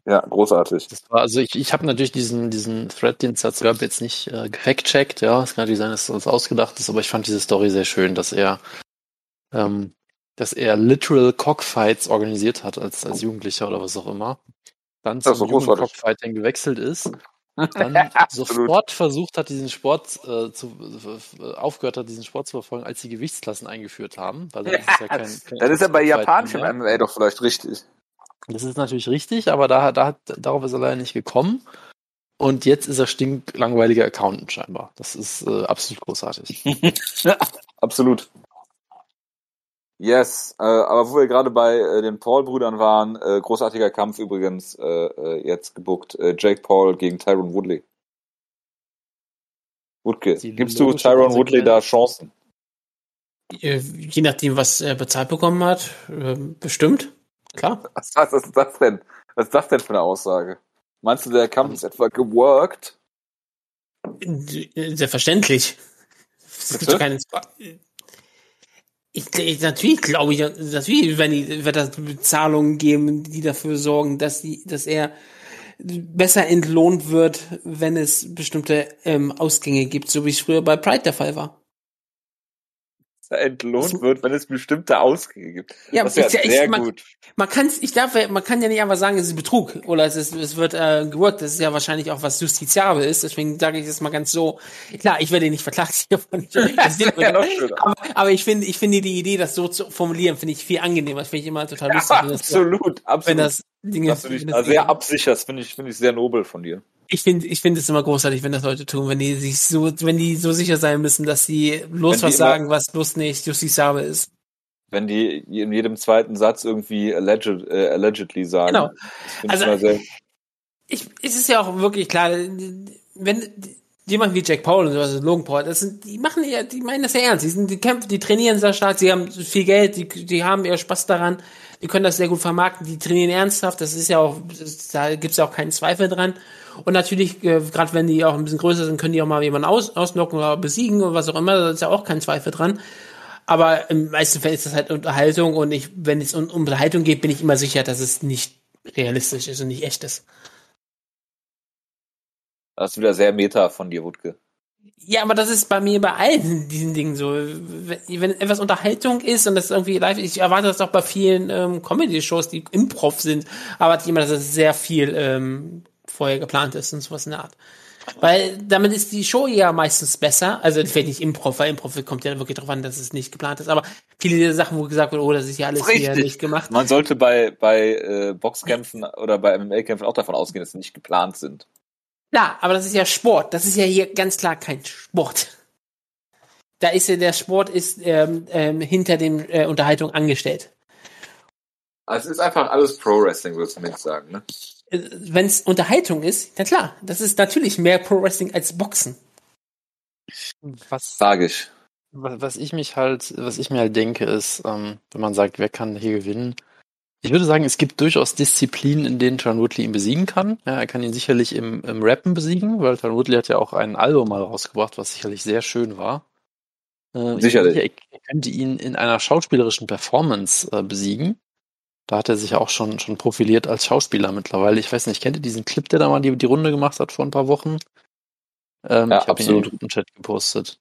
Ja, großartig. Das war, also ich, ich habe natürlich diesen, diesen Thread, den Zatzgab jetzt nicht äh, gefact-checkt, ja. Es kann natürlich sein, dass das ausgedacht ist, aber ich fand diese Story sehr schön, dass er, ähm, dass er literal Cockfights organisiert hat als, als Jugendlicher oder was auch immer. Dann Das zum doch großartig. Cockfighting gewechselt ist, dann sofort versucht hat, diesen Sport äh, zu äh, aufgehört hat, diesen Sport zu verfolgen, als sie Gewichtsklassen eingeführt haben. Weil dann ist ja kein, kein Dann ist er bei japanischem. MMA doch vielleicht richtig. Das ist natürlich richtig, aber da, da hat, darauf ist er leider nicht gekommen. Und jetzt ist er stinklangweiliger Accountant scheinbar. Das ist äh, absolut großartig. Absolut. Yes, äh, aber wo wir gerade bei äh, den Paul-Brüdern waren, äh, großartiger Kampf übrigens äh, äh, jetzt gebuckt. Äh, Jake Paul gegen Tyron Woodley. Woodke, Die gibst du Tyron Woodley da Chancen? Je nachdem, was er bezahlt bekommen hat, bestimmt. Klar. Was, was ist das denn? Was ist das denn für eine Aussage? Meinst du, der Kampf ist etwa geworkt? Selbstverständlich. Es gibt doch keine natürlich glaube ich, natürlich, wenn die, wird das Bezahlungen geben, die dafür sorgen, dass die, dass er besser entlohnt wird, wenn es bestimmte ähm, Ausgänge gibt, so wie es früher bei Pride der Fall war. Entlohnt wird, wenn es bestimmte Ausgänge gibt. Ja, das ist ja ich- ich- sehr man- gut. Man kann ich darf, man kann ja nicht einfach sagen, es ist Betrug oder es ist, es wird äh, geworkt. Das ist ja wahrscheinlich auch was justiziabel ist. Deswegen sage ich das mal ganz so. Klar, ich werde ihn nicht verklagt hiervon. Ja, ja. aber, aber ich finde, ich finde die Idee, das so zu formulieren, finde ich viel angenehmer. Das finde ich immer total lustig, wenn das, absolut, absolut. wenn das Dinge. dass du dich da das sehr absicherst, finde ich, finde ich sehr nobel von dir. Ich finde, ich finde es immer großartig, wenn das Leute tun, wenn die sich so, wenn die so sicher sein müssen, dass sie bloß was sagen, was bloß nicht justiziabel ist. Wenn die in jedem zweiten Satz irgendwie alleged, äh, allegedly sagen. Genau. Also- ich ich, es ist ja auch wirklich klar, wenn jemand wie Jack Paul und sowas, Logan Paul, das sind, die machen ja, die meinen das ja ernst. Die sind, die kämpfen, die trainieren sehr stark, sie haben viel Geld, die, die haben ihr Spaß daran, die können das sehr gut vermarkten, die trainieren ernsthaft, das ist ja auch, da gibt's ja auch keinen Zweifel dran. Und natürlich, äh, gerade wenn die auch ein bisschen größer sind, können die auch mal jemanden aus, ausnocken oder besiegen oder was auch immer, da ist ja auch kein Zweifel dran. Aber im meisten Fällen ist das halt Unterhaltung und ich, wenn es um Unterhaltung geht, bin ich immer sicher, dass es nicht realistisch ist und nicht echt ist. das ist wieder sehr meta von dir, Wutke. Ja, aber das ist bei mir bei allen diesen Dingen so. Wenn wenn etwas Unterhaltung ist und das irgendwie live, ich erwarte das auch bei vielen ähm, Comedy-Shows, die Improv sind, erwarte ich immer, dass es sehr viel ähm, vorher geplant ist und sowas in der Art. Weil damit ist die Show ja meistens besser. Also vielleicht nicht Improv, weil Improv kommt ja wirklich darauf an, dass es nicht geplant ist. Aber viele dieser Sachen, wo gesagt wird, oh, das ist ja alles hier Richtig. nicht gemacht. Man sollte bei, bei äh, Boxkämpfen oder bei MMA-Kämpfen auch davon ausgehen, dass sie nicht geplant sind. Klar, aber das ist ja Sport. Das ist ja hier ganz klar kein Sport. Da ist ja der Sport ist ähm, ähm, hinter dem äh, Unterhaltung angestellt. Also es ist einfach alles Pro-Wrestling, würdest du mir jetzt sagen, ne? Wenn es Unterhaltung ist, na klar, das ist natürlich mehr Pro Wrestling als Boxen. Was, Sag ich. was was ich mich halt, was ich mir halt denke, ist, ähm, wenn man sagt, wer kann hier gewinnen? Ich würde sagen, es gibt durchaus Disziplinen, in denen John Woodley ihn besiegen kann. Ja, er kann ihn sicherlich im, im Rappen besiegen, weil John Woodley hat ja auch ein Album mal rausgebracht, was sicherlich sehr schön war. Äh, Sicherlich. Ich, er könnte ihn in einer schauspielerischen Performance äh, besiegen. Da hat er sich ja auch schon, schon profiliert als Schauspieler mittlerweile. Ich weiß nicht, kennt ihr diesen Clip, der da mal die, die Runde gemacht hat vor ein paar Wochen? Ähm, Ja, ich habe ihn in den Gruppenchat gepostet.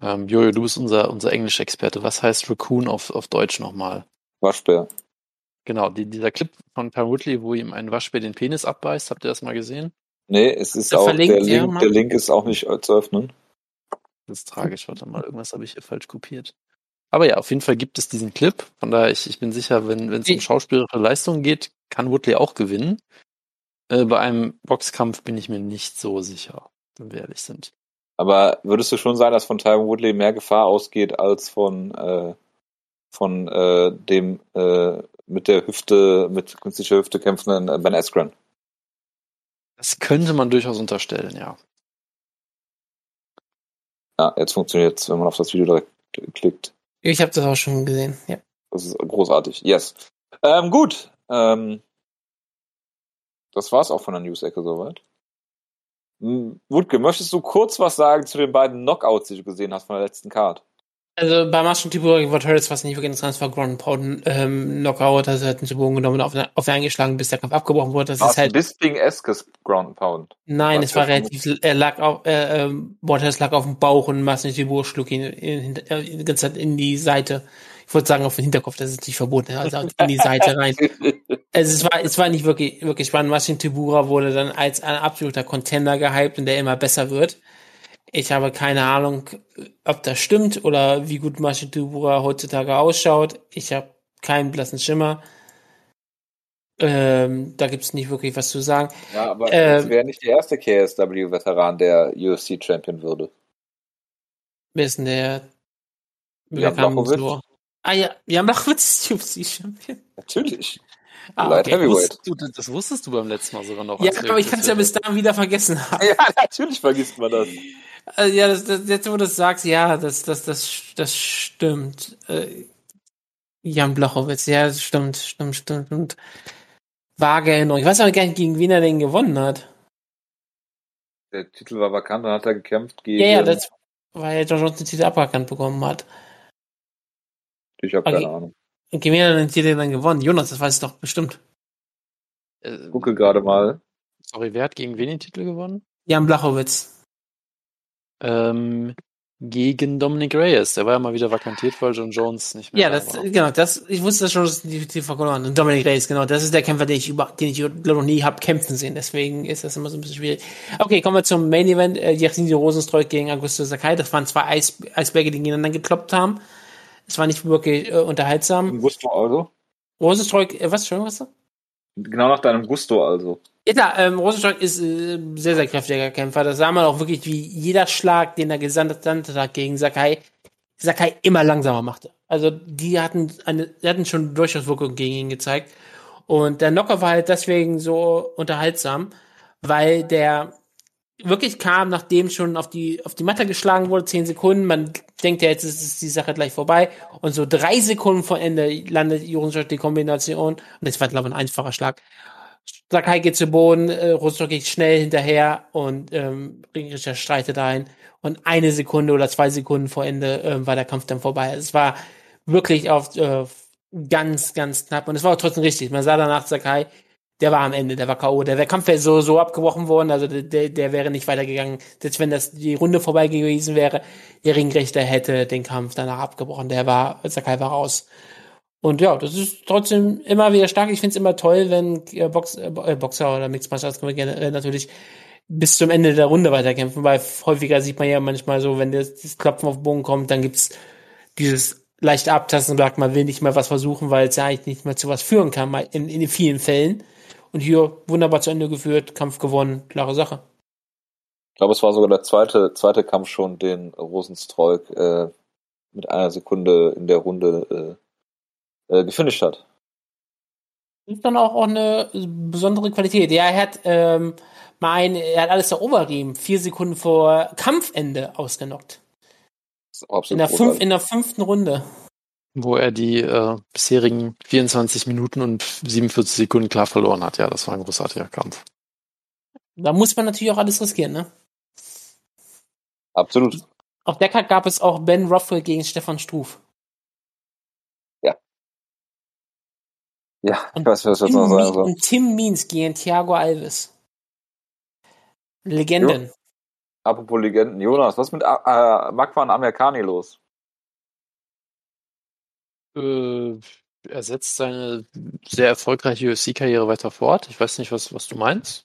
Ähm, Jojo, du bist unser, unser Englisch-Experte. Was heißt Raccoon auf, auf Deutsch nochmal? Waschbär. Genau, die, dieser Clip von Pam Woodley, wo ihm ein Waschbär den Penis abbeißt, habt ihr das mal gesehen? Nee, es ist Ja, auch, verlinkt, der Link, der Link ist auch nicht zu öffnen. Das ist tragisch, warte mal, irgendwas habe ich hier falsch kopiert. Aber ja, auf jeden Fall gibt es diesen Clip. Von daher, ich, ich bin sicher, wenn wenn es um schauspielerische Leistung geht, kann Woodley auch gewinnen. Äh, bei einem Boxkampf bin ich mir nicht so sicher, wenn wir ehrlich sind. Aber würdest du schon sagen, dass von Tyron Woodley mehr Gefahr ausgeht als von, äh, von äh, dem äh, mit der Hüfte, mit künstlicher Hüfte kämpfenden äh, Ben Askren? Das könnte man durchaus unterstellen, ja. Ja, jetzt funktioniert wenn man auf das Video direkt klickt. Ich habe das auch schon gesehen. Ja. Das ist großartig. Yes. Ähm, gut. Ähm, das war's auch von der News-Ecke soweit. Wutke, möchtest du kurz was sagen zu den beiden Knockouts, die du gesehen hast von der letzten Card? Also bei Marshall Tibur Ward Harris war es nicht wirklich interessant, es war Ground Pound ähm, Knockout, also er hat einen zu Boden genommen und auf, auf ihn eingeschlagen, bis der Kampf abgebrochen wurde. Das War ist halt, Bisping-eskes Ground Pound? nein, was es war relativ, er lag auf, äh, ähm, Harris lag auf dem Bauch und Marshall Tibur schlug ihn in, in, äh, Zeit in die Seite. Ich wollte sagen auf den Hinterkopf, das ist nicht verboten, also in die Seite rein. Also es war, es war nicht wirklich, wirklich spannend. Marcin Tibura wurde dann als ein absoluter Contender gehypt und der immer besser wird. Ich habe keine Ahnung, ob das stimmt oder wie gut Marcin Tibura heutzutage ausschaut. Ich habe keinen blassen Schimmer. Ähm, da gibt es nicht wirklich was zu sagen. ja, aber Ähm, es wäre nicht der erste KSW-Veteran, der UFC-Champion würde. Wer ist denn der? Jan nur? Ah ja, Jan Blachowicz ist UFC-Champion. Natürlich. Ah, Light okay. Heavyweight. Du, das wusstest du beim letzten Mal sogar noch. Ja, aber ich kann es ja bis dahin wieder vergessen haben. Ja, natürlich vergisst man das. Also, ja, das, das, jetzt wo du das sagst, ja, das, das, das, das stimmt. Äh, Jan Blachowitz, ja, das stimmt, stimmt, stimmt, stimmt. Vage Erinnerung. Ich weiß aber gar nicht, gegen wen er denn gewonnen hat. Der Titel war vakant, dann hat er gekämpft gegen. Ja, ja, das, weil John Jones den Titel aberkannt bekommen hat. Ich habe Okay. keine Ahnung. Und gegen wen hat er den Titel dann gewonnen? Jonas, das weiß ich doch bestimmt. Äh, Gucke gerade mal. sorry, wer hat gegen wen den Titel gewonnen? Jan Blachowitz. Ähm, gegen Dominic Reyes. Der war ja mal wieder vakantiert, weil John Jones nicht mehr Ja, da das, war. genau, das, ich wusste das schon, dass die Titel verloren haben. Und Dominic Reyes, genau, das ist der Kämpfer, den ich über, den ich glaube noch nie hab kämpfen sehen. Deswegen ist das immer so ein bisschen schwierig. Okay, kommen wir zum Main Event. Äh, Yasini Rosenstreuk gegen Augusto Sakai. Das waren zwei Eis, Eisberge, die gegeneinander gekloppt haben. Es war nicht wirklich äh, unterhaltsam. Gusto also? Rosenstreuk, äh, was, Entschuldigung, was? du? Genau nach deinem Gusto also. Ja, klar, ähm, Rosenstreuk ist äh, sehr, sehr kräftiger Kämpfer. Das sah man auch wirklich, wie jeder Schlag, den er gesandt hat gegen Sakai, Sakai immer langsamer machte. Also die hatten eine, die hatten schon durchaus Wirkung gegen ihn gezeigt. Und der Knocker war halt deswegen so unterhaltsam, weil der wirklich kam, nachdem schon auf die, auf die Matte geschlagen wurde, zehn Sekunden. Man denkt ja, jetzt ist, ist die Sache gleich vorbei. Und so drei Sekunden vor Ende landet Rosenstreuk die Kombination. Und das war, glaube ich, ein einfacher Schlag. Sakai geht zu Boden, äh, Rosenstreuk geht schnell hinterher und ähm, Ringrichter streitet ein. Und eine Sekunde oder zwei Sekunden vor Ende ähm, war der Kampf dann vorbei. Also Es war wirklich auf äh, ganz, ganz knapp. Und es war auch trotzdem richtig. Man sah danach Sakai, der war am Ende, der war K.O. Der, der Kampf wäre so, so abgebrochen worden, also der, der, der wäre nicht weitergegangen. Selbst wenn das die Runde vorbei gewesen wäre, der Ringrichter hätte den Kampf danach abgebrochen. Der war, Sakai war raus. Und ja, das ist trotzdem immer wieder stark. Ich finde es immer toll, wenn äh, Box, äh, Boxer oder Mixed Martial Arts äh, natürlich bis zum Ende der Runde weiterkämpfen, weil häufiger sieht man ja manchmal so, wenn das, das Klopfen auf den Boden kommt, dann gibt's dieses leichte Abtasten und sagt, man will nicht mehr was versuchen, weil es ja eigentlich nicht mehr zu was führen kann, in, in vielen Fällen. Und hier wunderbar zu Ende geführt, Kampf gewonnen, klare Sache. Ich glaube, es war sogar der zweite, zweite Kampf schon, den Rosenstreuk äh, mit einer Sekunde in der Runde äh, gefinisht hat. Das ist dann auch, auch eine besondere Qualität. Ja, er hat ähm, mal ein, er hat alles der Oberriemen vier Sekunden vor Kampfende ausgenockt. In der, fünf, in der fünften Runde. Wo er die äh, bisherigen 24 Minuten und 47 Sekunden klar verloren hat. Ja, das war ein großartiger Kampf. Da muss man natürlich auch alles riskieren, ne? Absolut. Auf der Karte gab es auch Ben Ruffel gegen Stefan Struf. Ja, ich Und weiß, was ich Tim, noch sagen Means- soll. und Tim Means gegen Thiago Alves. Legenden. Apropos Legenden. Jonas, was ist mit äh, Makwan Amerikani los? Äh, er setzt seine sehr erfolgreiche UFC-Karriere weiter fort. Ich weiß nicht, was, was du meinst.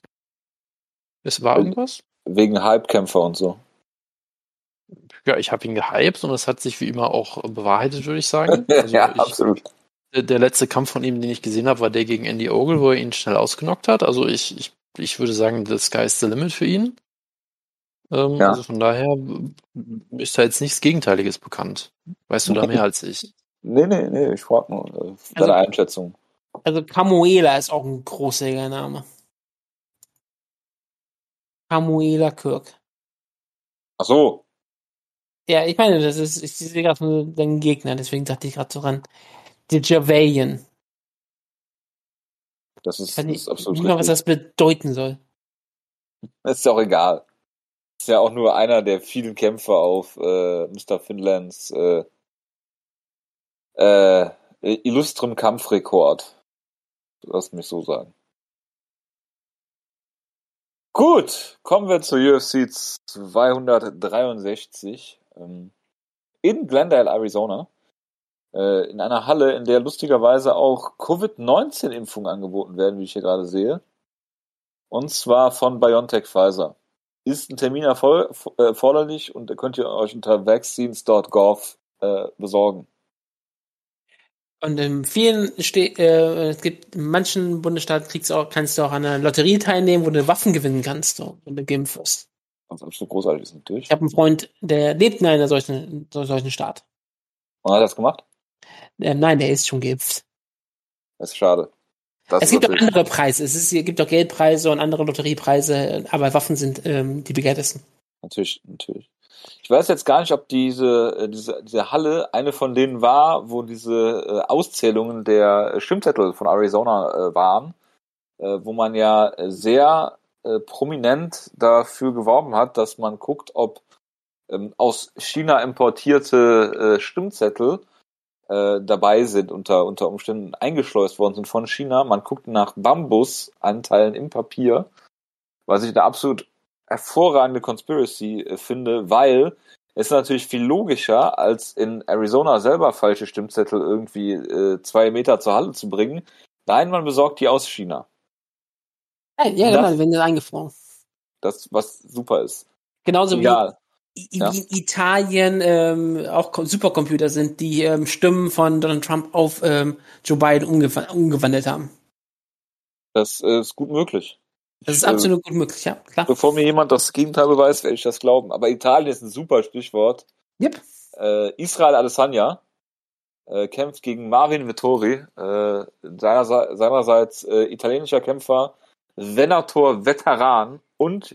Es war irgendwas? Wegen Hypekämpfer und so. Ja, ich habe ihn gehypt und es hat sich wie immer auch bewahrheitet, würde ich sagen. Also ja, ich, absolut. Der letzte Kampf von ihm, den ich gesehen habe, war der gegen Andy Ogle, wo er ihn schnell ausgenockt hat. Also ich, ich, ich würde sagen, the sky is the limit für ihn. Ähm, Ja. Also von daher ist da jetzt nichts Gegenteiliges bekannt. Weißt du da mehr als ich? Nee, nee, nee, ich frage nur. Äh, deine Also- Einschätzung. Also Camuela ist auch ein großartiger Name. Camuela Kirk. Ach so. Ja, ich meine, das ist, ich sehe gerade nur deinen Gegner, deswegen dachte ich gerade so ran. Der Javalian. Das ist, Ich das weiß ist nicht, absolut nicht mal, was richtig. das bedeuten soll. Ist ja auch egal. Ist ja auch nur einer der vielen Kämpfer auf äh, Mr. Finlands äh, äh, illustrem Kampfrekord. Lass mich so sagen. Gut, kommen wir zur UFC 263 ähm, in Glendale, Arizona. Äh, in einer Halle, in der lustigerweise auch Covid-19-Impfungen angeboten werden, wie ich hier gerade sehe. Und zwar von BioNTech Pfizer. Ist ein Termin äh, erforderlich und könnt ihr euch unter vaccines.gov äh, besorgen. Und in vielen ste äh, es gibt in manchen Bundesstaaten kriegst auch, kannst du auch an einer Lotterie teilnehmen, wo du Waffen gewinnen kannst, so, wenn du geimpft wirst. Was absolut großartig ist natürlich. Ich habe einen Freund, der lebt in einer solchen, so- solchen Staat. Und hat er das gemacht? Ähm, nein, der ist schon geimpft. Das ist schade. Das es gibt auch andere Preise. Es ist, es gibt auch Geldpreise und andere Lotteriepreise, aber Waffen sind ähm, die begehrtesten. Natürlich, natürlich. Ich weiß jetzt gar nicht, ob diese, äh, diese, diese Halle eine von denen war, wo diese äh, Auszählungen der Stimmzettel von Arizona äh, waren, wo man ja sehr prominent dafür geworben hat, dass man guckt, ob ähm, aus China importierte Stimmzettel äh, dabei sind, unter, unter Umständen eingeschleust worden sind von China. Man guckt nach Bambusanteilen im Papier, was ich eine absolut hervorragende Conspiracy äh, finde, weil es ist natürlich viel logischer, als in Arizona selber falsche Stimmzettel irgendwie äh, zwei Meter zur Halle zu bringen. Nein, man besorgt die aus China. Ja, ja Das- genau, wenn eingefroren. Das, was super ist. Genauso wie Egal. Ja. in Italien ähm, auch Supercomputer sind, die ähm, Stimmen von Donald Trump auf ähm, Joe Biden umgewa umgewandelt haben. Das ist gut möglich. Das ist äh, absolut gut möglich, ja, klar. Bevor mir jemand das Gegenteil beweist, werde ich das glauben. Aber Italien ist ein super Stichwort. Yep. Äh, Israel Adesanya äh, kämpft gegen Marvin Vittori, äh, seinerseits, seinerseits äh, italienischer Kämpfer, Venator Veteran und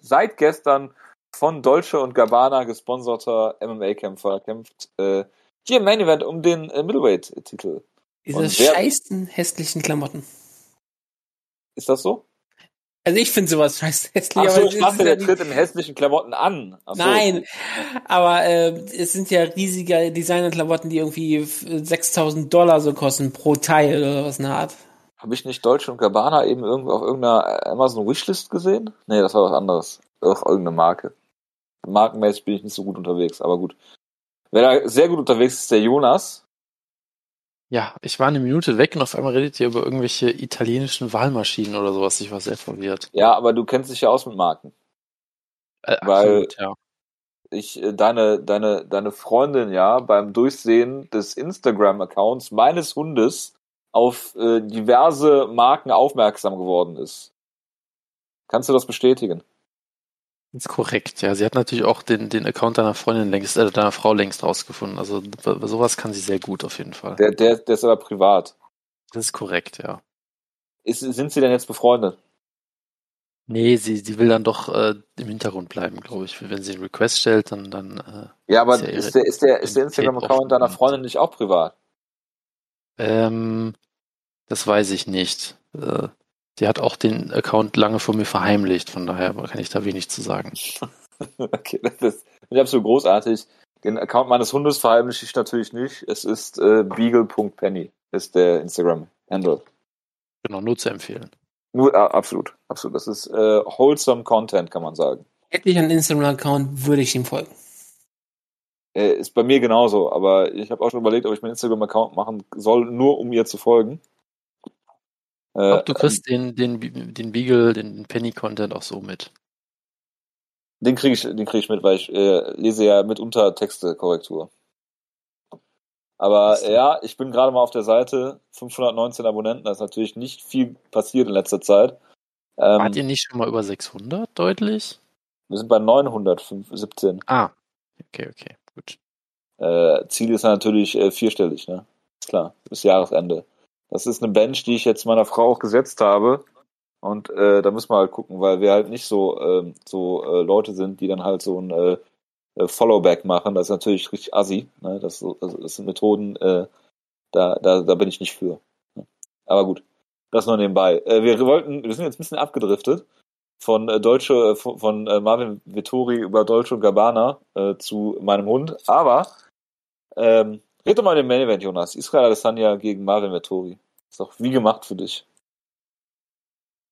seit gestern von Dolce und Gabbana gesponserter MMA-Kämpfer kämpft äh, hier im Main Event um den äh, Middleweight-Titel. Diese Und wer- scheißen hässlichen Klamotten. Ist das so? Also ich finde sowas scheiß hässlich. Ach so, ich dachte, der tritt in hässlichen Klamotten an. So. Nein, aber äh, es sind ja riesige Designerklamotten, die irgendwie f- 6000 Dollar so kosten pro Teil oder was in der Art. Habe ich nicht Dolce und Gabbana eben irgendwo auf irgendeiner Amazon Wishlist gesehen? Nee, das war was anderes. Auch irgendeine Marke. Markenmäßig bin ich nicht so gut unterwegs, aber gut. Wer da sehr gut unterwegs ist, der Jonas. Ja, ich war eine Minute weg und auf einmal redet ihr über irgendwelche italienischen Wahlmaschinen oder sowas. Ich war sehr verwirrt. Ja, aber du kennst dich ja aus mit Marken. Äh, Weil- absolut, ja. Ich, äh, deine, deine, deine Freundin ja beim Durchsehen des Instagram-Accounts meines Hundes auf äh, diverse Marken aufmerksam geworden ist. Kannst du das bestätigen? Ist korrekt, ja. Sie hat natürlich auch den, den Account deiner Freundin längst, äh, deiner Frau längst rausgefunden. Also sowas kann sie sehr gut auf jeden Fall. Der, der, der ist aber privat. Das ist korrekt, ja. Ist, sind sie denn jetzt befreundet? Nee, sie, sie will dann doch äh, im Hintergrund bleiben, glaube ich. Wenn sie einen Request stellt, dann, dann äh, Ja, aber Ist ja ihre ist der, ist der, ist der Instagram-Account deiner und- Freundin nicht auch privat? ähm, das weiß ich nicht. Äh, sie hat auch den Account lange vor mir verheimlicht, von daher kann ich da wenig zu sagen. okay, das ist, ich absolut großartig. Den Account meines Hundes verheimliche ich natürlich nicht. Es ist äh, beagle.penny, ist der Instagram-Handle. Genau, nur zu empfehlen. Nur, äh, absolut, absolut. Das ist äh, wholesome Content, kann man sagen. Hätte ich einen Instagram-Account, würde ich ihm folgen. Äh, ist bei mir genauso, aber ich habe auch schon überlegt, ob ich meinen Instagram-Account machen soll, nur um ihr zu folgen. Ich Äh, glaub, du kriegst den, den, den Beagle, den Penny-Content auch so mit. Den kriege ich, den krieg ich mit, weil ich äh, lese ja mitunter Texte-Korrektur. Aber Ist- ja, ich bin gerade mal auf der Seite, 519 Abonnenten, da ist natürlich nicht viel passiert in letzter Zeit. Ähm, Wart ihr nicht schon mal über 600 deutlich? wir sind bei 917. Ah, okay, okay, gut. Äh, Ziel ist natürlich äh, vierstellig, ne? Ist klar, bis Jahresende. Das ist eine Bench, die ich jetzt meiner Frau auch gesetzt habe. Und äh, da müssen wir halt gucken, weil wir halt nicht so, ähm, so äh, Leute sind, die dann halt so ein äh, äh, Followback machen. Das ist natürlich richtig assi. Ne? Das, so- also das sind Methoden, äh, da, da, da bin ich nicht für. Aber gut, das nur nebenbei. Äh, wir wollten, wir sind jetzt ein bisschen abgedriftet von äh, Deutsche, äh, von, von äh, Marvin Vittori über Deutsche und Gabbana äh, zu meinem Hund. Aber ähm, red doch mal den Main Event, Jonas. Israel Adesanya gegen Marvin Vittori. Ist doch wie gemacht für dich.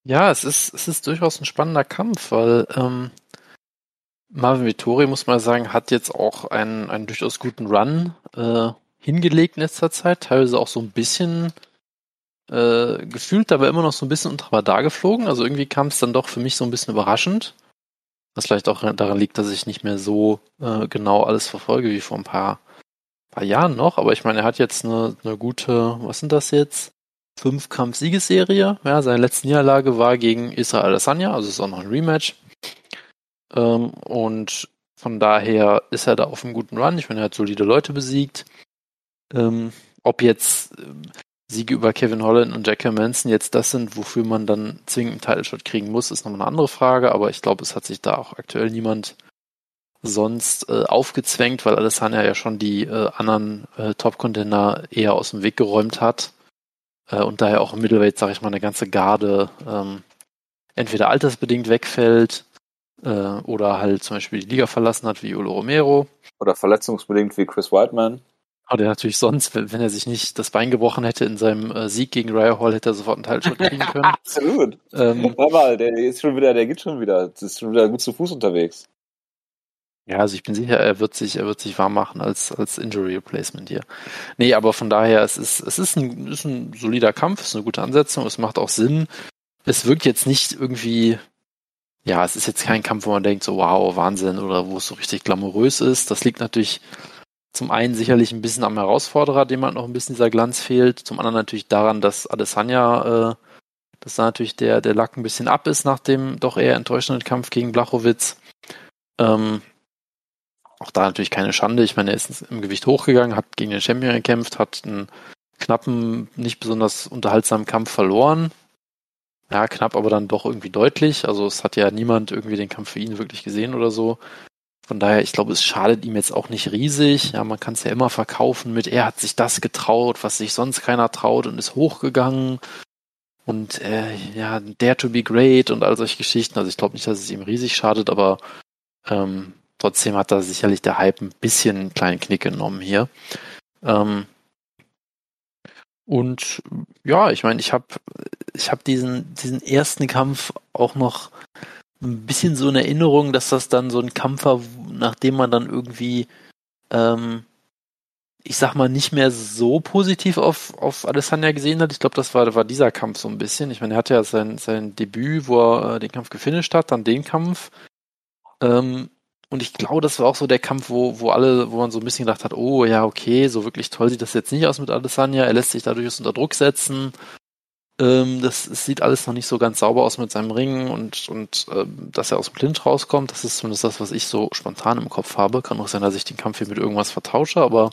Ja, es ist, es ist durchaus ein spannender Kampf, weil ähm, Marvin Vittori, muss man sagen, hat jetzt auch einen, einen durchaus guten Run äh, hingelegt in letzter Zeit, teilweise auch so ein bisschen äh, gefühlt, aber immer noch so ein bisschen unter Radar geflogen. Also irgendwie kam es dann doch für mich so ein bisschen überraschend. Was vielleicht auch daran liegt, dass ich nicht mehr so äh, genau alles verfolge wie vor ein paar, paar Jahren noch. Aber ich meine, er hat jetzt eine, eine gute, was sind das jetzt? Fünf-Kampf-Siegesserie. Ja, seine letzte Niederlage war gegen Israel Adesanya, also ist auch noch ein Rematch. Ähm, und von daher ist er da auf einem guten Run. Ich meine, er hat solide Leute besiegt. Ähm, ob jetzt ähm, Siege über Kevin Holland und Jack Manson jetzt das sind, wofür man dann zwingend einen Title-Shot kriegen muss, ist nochmal eine andere Frage. Aber ich glaube, es hat sich da auch aktuell niemand sonst äh, aufgezwängt, weil Adesanya ja schon die äh, anderen äh, Top-Contender eher aus dem Weg geräumt hat äh, und daher auch im Middleweight, sage ich mal, eine ganze Garde ähm, entweder altersbedingt wegfällt äh, oder halt zum Beispiel die Liga verlassen hat, wie Ulo Romero. Oder verletzungsbedingt wie Chris Whiteman. Aber der natürlich sonst, wenn wenn er sich nicht das Bein gebrochen hätte in seinem äh, Sieg gegen Raya Hall, hätte er sofort einen Teilshot kriegen können. Absolut. ähm, mal, der ist schon wieder, der geht schon wieder. Ist schon wieder gut zu Fuß unterwegs. Ja, also ich bin sicher, er wird sich, er wird sich warm machen als, als Injury Replacement hier. Nee, aber von daher, es ist, es ist ein, ist ein solider Kampf, ist eine gute Ansetzung, es macht auch Sinn. Es wirkt jetzt nicht irgendwie, ja, es ist jetzt kein Kampf, wo man denkt, so wow, Wahnsinn, oder wo es so richtig glamourös ist. Das liegt natürlich zum einen sicherlich ein bisschen am Herausforderer, dem halt noch ein bisschen dieser Glanz fehlt. Zum anderen natürlich daran, dass Adesanya, äh, dass da natürlich der, der Lack ein bisschen ab ist nach dem doch eher enttäuschenden Kampf gegen Blachowitz. Ähm, auch da natürlich keine Schande. Ich meine, er ist im Gewicht hochgegangen, hat gegen den Champion gekämpft, hat einen knappen, nicht besonders unterhaltsamen Kampf verloren. Ja, knapp, aber dann doch irgendwie deutlich. Also es hat ja niemand irgendwie den Kampf für ihn wirklich gesehen oder so. Von daher, ich glaube, es schadet ihm jetzt auch nicht riesig. Ja, man kann es ja immer verkaufen mit, er hat sich das getraut, was sich sonst keiner traut und ist hochgegangen. Und äh, ja, dare to be great und all solche Geschichten. Also ich glaube nicht, dass es ihm riesig schadet, aber ähm, trotzdem hat da sicherlich der Hype ein bisschen einen kleinen Knick genommen hier. Ähm, und ja, ich meine, ich habe ich hab diesen, diesen ersten Kampf auch noch ein bisschen so in Erinnerung, dass das dann so ein Kampf war, nachdem man dann irgendwie, ähm, ich sag mal, nicht mehr so positiv auf, auf Adesanya gesehen hat. Ich glaube, das war, war dieser Kampf so ein bisschen. Ich meine, er hatte ja sein, sein Debüt, wo er äh, den Kampf gefinisht hat, dann den Kampf. Ähm, und ich glaube, das war auch so der Kampf, wo, wo alle, wo man so ein bisschen gedacht hat, oh ja, okay, so wirklich toll sieht das jetzt nicht aus mit Adesanya. Er lässt sich dadurch unter Druck setzen. Ähm, das es sieht alles noch nicht so ganz sauber aus mit seinem Ring und, und ähm, dass er aus dem Clinch rauskommt, das ist zumindest das, was ich so spontan im Kopf habe. Kann auch sein, dass ich den Kampf hier mit irgendwas vertausche, aber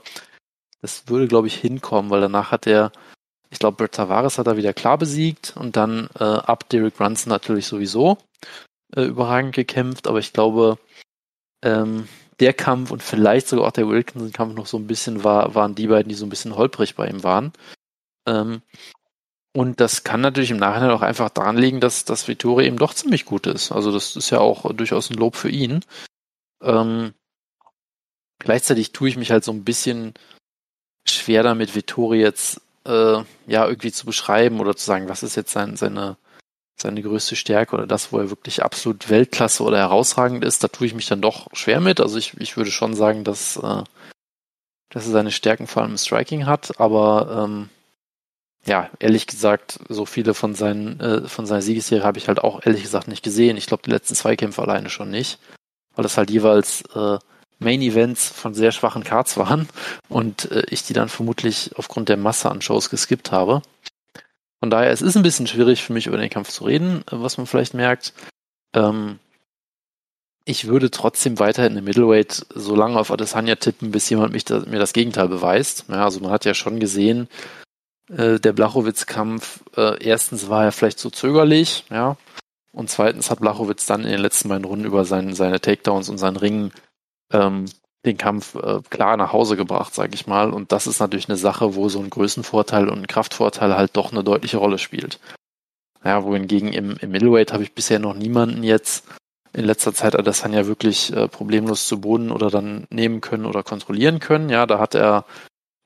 das würde, glaube ich, hinkommen, weil danach hat er, ich glaube, Bert Tavares hat er wieder klar besiegt und dann äh, ab Derek Brunson natürlich sowieso äh, überragend gekämpft, aber ich glaube, ähm, der Kampf und vielleicht sogar auch der Wilkinson-Kampf noch so ein bisschen war, waren die beiden, die so ein bisschen holprig bei ihm waren. Ähm, und das kann natürlich im Nachhinein auch einfach daran liegen, dass, dass Vittori eben doch ziemlich gut ist. Also das ist ja auch durchaus ein Lob für ihn. Ähm, gleichzeitig tue ich mich halt so ein bisschen schwer damit, Vittori jetzt äh, ja irgendwie zu beschreiben oder zu sagen, was ist jetzt sein, seine, seine größte Stärke oder das, wo er wirklich absolut Weltklasse oder herausragend ist. Da tue ich mich dann doch schwer mit. Also ich, ich würde schon sagen, dass, äh, dass er seine Stärken vor allem im Striking hat, aber ähm, ja, ehrlich gesagt, so viele von seinen, äh, von seiner Siegesserie habe ich halt auch ehrlich gesagt nicht gesehen. Ich glaube, die letzten zwei Kämpfe alleine schon nicht. Weil das halt jeweils äh, Main Events von sehr schwachen Cards waren und äh, ich die dann vermutlich aufgrund der Masse an Shows geskippt habe. Von daher, es ist ein bisschen schwierig für mich über den Kampf zu reden, was man vielleicht merkt. Ähm, ich würde trotzdem weiterhin im Middleweight so lange auf Adesanya tippen, bis jemand da, mir das Gegenteil beweist. Ja, also man hat ja schon gesehen, äh, der Blachowitz-Kampf, äh, erstens war er vielleicht zu zögerlich, ja, und zweitens hat Blachowitz dann in den letzten beiden Runden über sein, seine Takedowns und seinen Ringen ähm, den Kampf äh, klar nach Hause gebracht, sage ich mal. Und das ist natürlich eine Sache, wo so ein Größenvorteil und ein Kraftvorteil halt doch eine deutliche Rolle spielt. Ja, wohingegen im, im Middleweight habe ich bisher noch niemanden jetzt in letzter Zeit Adesanya wirklich äh, problemlos zu Boden oder dann nehmen können oder kontrollieren können. Ja, da hat er,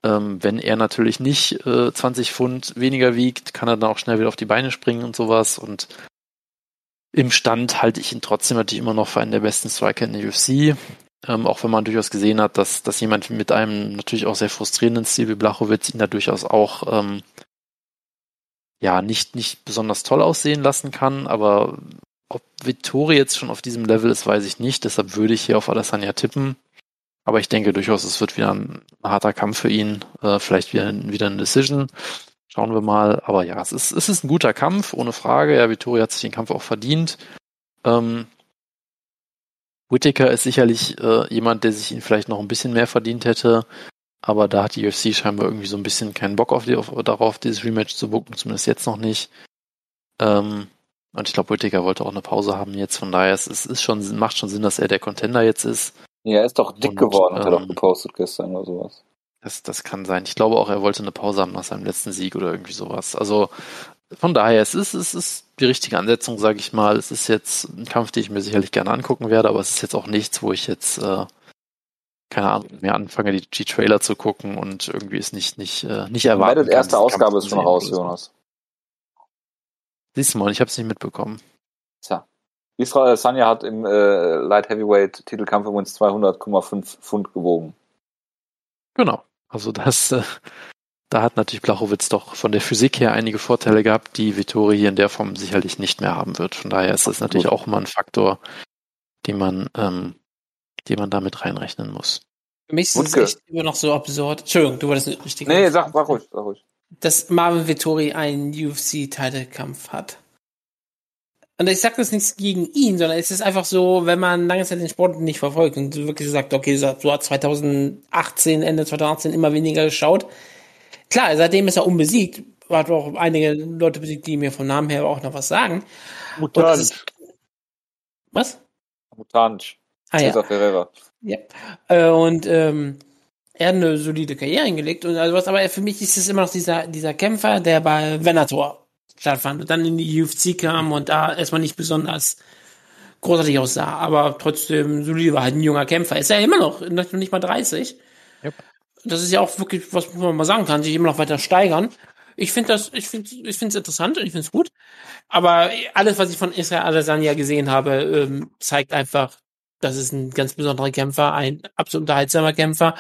ähm, wenn er natürlich nicht äh, 20 Pfund weniger wiegt, kann er dann auch schnell wieder auf die Beine springen und sowas. Und im Stand halte ich ihn trotzdem natürlich immer noch für einen der besten Striker in der UFC. Ähm, auch wenn man durchaus gesehen hat, dass, dass jemand mit einem natürlich auch sehr frustrierenden Stil wie Blachowitz ihn da durchaus auch ähm, ja nicht, nicht besonders toll aussehen lassen kann, aber ob Vittori jetzt schon auf diesem Level ist, weiß ich nicht. Deshalb würde ich hier auf Alessandra tippen. Aber ich denke durchaus, es wird wieder ein harter Kampf für ihn. Äh, vielleicht wieder, wieder eine Decision. Schauen wir mal. Aber ja, es ist, es ist ein guter Kampf, ohne Frage. Ja, Vittori hat sich den Kampf auch verdient. Ähm, Whittaker ist sicherlich äh, jemand, der sich ihn vielleicht noch ein bisschen mehr verdient hätte. Aber da hat die UFC scheinbar irgendwie so ein bisschen keinen Bock auf die, auf, darauf, dieses Rematch zu bucken, zumindest jetzt noch nicht. Ähm, und ich glaube, Whittaker wollte auch eine Pause haben jetzt, von daher es ist, ist schon, macht schon Sinn, dass er der Contender jetzt ist. Ja, er ist doch dick und, geworden, hat er doch ähm, gepostet gestern oder sowas. Das, das kann sein. Ich glaube auch, er wollte eine Pause haben nach seinem letzten Sieg oder irgendwie sowas. Also von daher, es ist, es ist die richtige Ansetzung, sage ich mal. Es ist jetzt ein Kampf, den ich mir sicherlich gerne angucken werde, aber es ist jetzt auch nichts, wo ich jetzt, äh, keine Ahnung, mehr anfange, die, die Trailer zu gucken und irgendwie ist nicht, nicht, äh, nicht erwartet. Meine erste Ausgabe ist schon raus, Jonas. Siehst du mal, ich habe es nicht mitbekommen. Tja. Israel Sanja hat im äh, Light Heavyweight Titelkampf übrigens 200,5 Pfund gewogen. Genau. Also das, äh, da hat natürlich Blachowitz doch von der Physik her einige Vorteile gehabt, die Vittori hier in der Form sicherlich nicht mehr haben wird. Von daher ist das natürlich auch immer ein Faktor, den man, ähm, den man damit reinrechnen muss. Für mich ist es echt immer noch so absurd. Entschuldigung, du wolltest nicht richtig. Nee, sag, sag ruhig, sag ruhig. Dass Marvin Vittori einen UFC-Titelkampf hat. Und ich sage das nichts gegen ihn, sondern es ist einfach so, wenn man lange Zeit den Sport nicht verfolgt und wirklich sagt, okay, so hat 2018, Ende 2018 immer weniger geschaut, Klar, seitdem ist er unbesiegt. Hat auch einige Leute besiegt, die mir vom Namen her auch noch was sagen. Mutant. Ist, was? Mutant. Ah, Cesar ja. Ferreira. Ja. Äh, und ähm, er hat eine solide Karriere hingelegt und also was, aber für mich ist es immer noch dieser, dieser Kämpfer, der bei Venator stattfand und dann in die UFC kam und da erstmal nicht besonders großartig aussah, aber trotzdem solide war halt ein junger Kämpfer. Ist er immer noch, noch nicht mal 30. Yep das ist ja auch wirklich, was man mal sagen kann, sich immer noch weiter steigern. Ich finde das, ich finde, ich finde es interessant und ich finde es gut. Aber alles, was ich von Israel Adesanya gesehen habe, ähm, zeigt einfach, das ist ein ganz besonderer Kämpfer, ein absolut unterhaltsamer Kämpfer,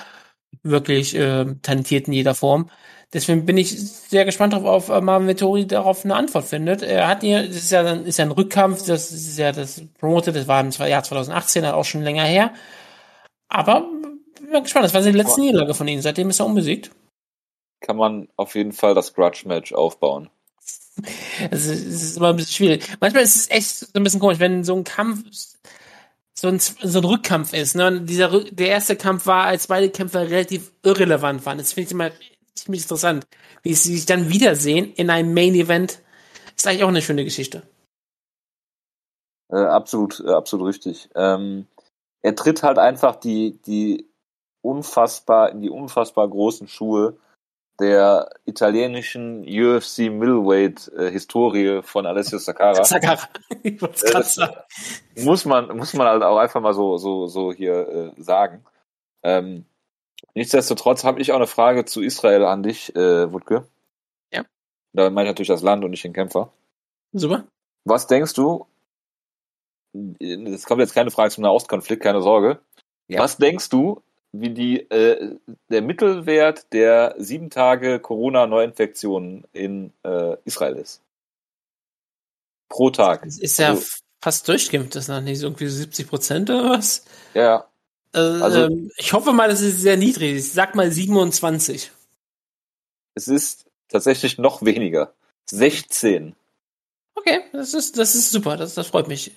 wirklich äh, talentiert in jeder Form. Deswegen bin ich sehr gespannt darauf, auf äh, Marvin Vettori darauf eine Antwort findet. Er hat hier, das ist ja dann, ist ja ein Rückkampf, das ist ja das Promote, das war im Jahr 2018, auch schon länger her. Aber bin gespannt. Das war die letzte Niederlage von ihm. Seitdem ist er unbesiegt. Kann man auf jeden Fall das Grudge-Match aufbauen. Es ist immer ein bisschen schwierig. Manchmal ist es echt so ein bisschen komisch, wenn so ein Kampf so ein, so ein Rückkampf ist. Ne? Und dieser, der erste Kampf war, als beide Kämpfer relativ irrelevant waren. Das finde ich immer ziemlich interessant. Wie sie sich dann wiedersehen in einem Main-Event, ist eigentlich auch eine schöne Geschichte. Äh, absolut, äh, absolut richtig. Ähm, er tritt halt einfach die, die unfassbar, in die unfassbar großen Schuhe der italienischen UFC Middleweight äh, Historie von Alessio Sakara. Sakara. Ich äh, muss man muss man halt auch einfach mal so so so hier äh, sagen. Ähm, nichtsdestotrotz habe ich auch eine Frage zu Israel an dich, äh, Wutke. Ja. Da meine ich natürlich das Land und nicht den Kämpfer. Super. Was denkst du? Es kommt jetzt keine Frage zum Nahostkonflikt, keine Sorge. Ja. Was denkst du, wie die äh, der Mittelwert der sieben Tage Corona-Neuinfektionen in äh, Israel ist? Pro Tag. Das ist ja Also- fast durchgeimpft, das ist noch nicht so irgendwie so 70 Prozent oder was? Ja, Also, Also- ähm, ich hoffe mal, das ist sehr niedrig. Ich sag mal 27. es ist tatsächlich noch weniger. 16. Okay, das ist, das ist super, das, das freut mich.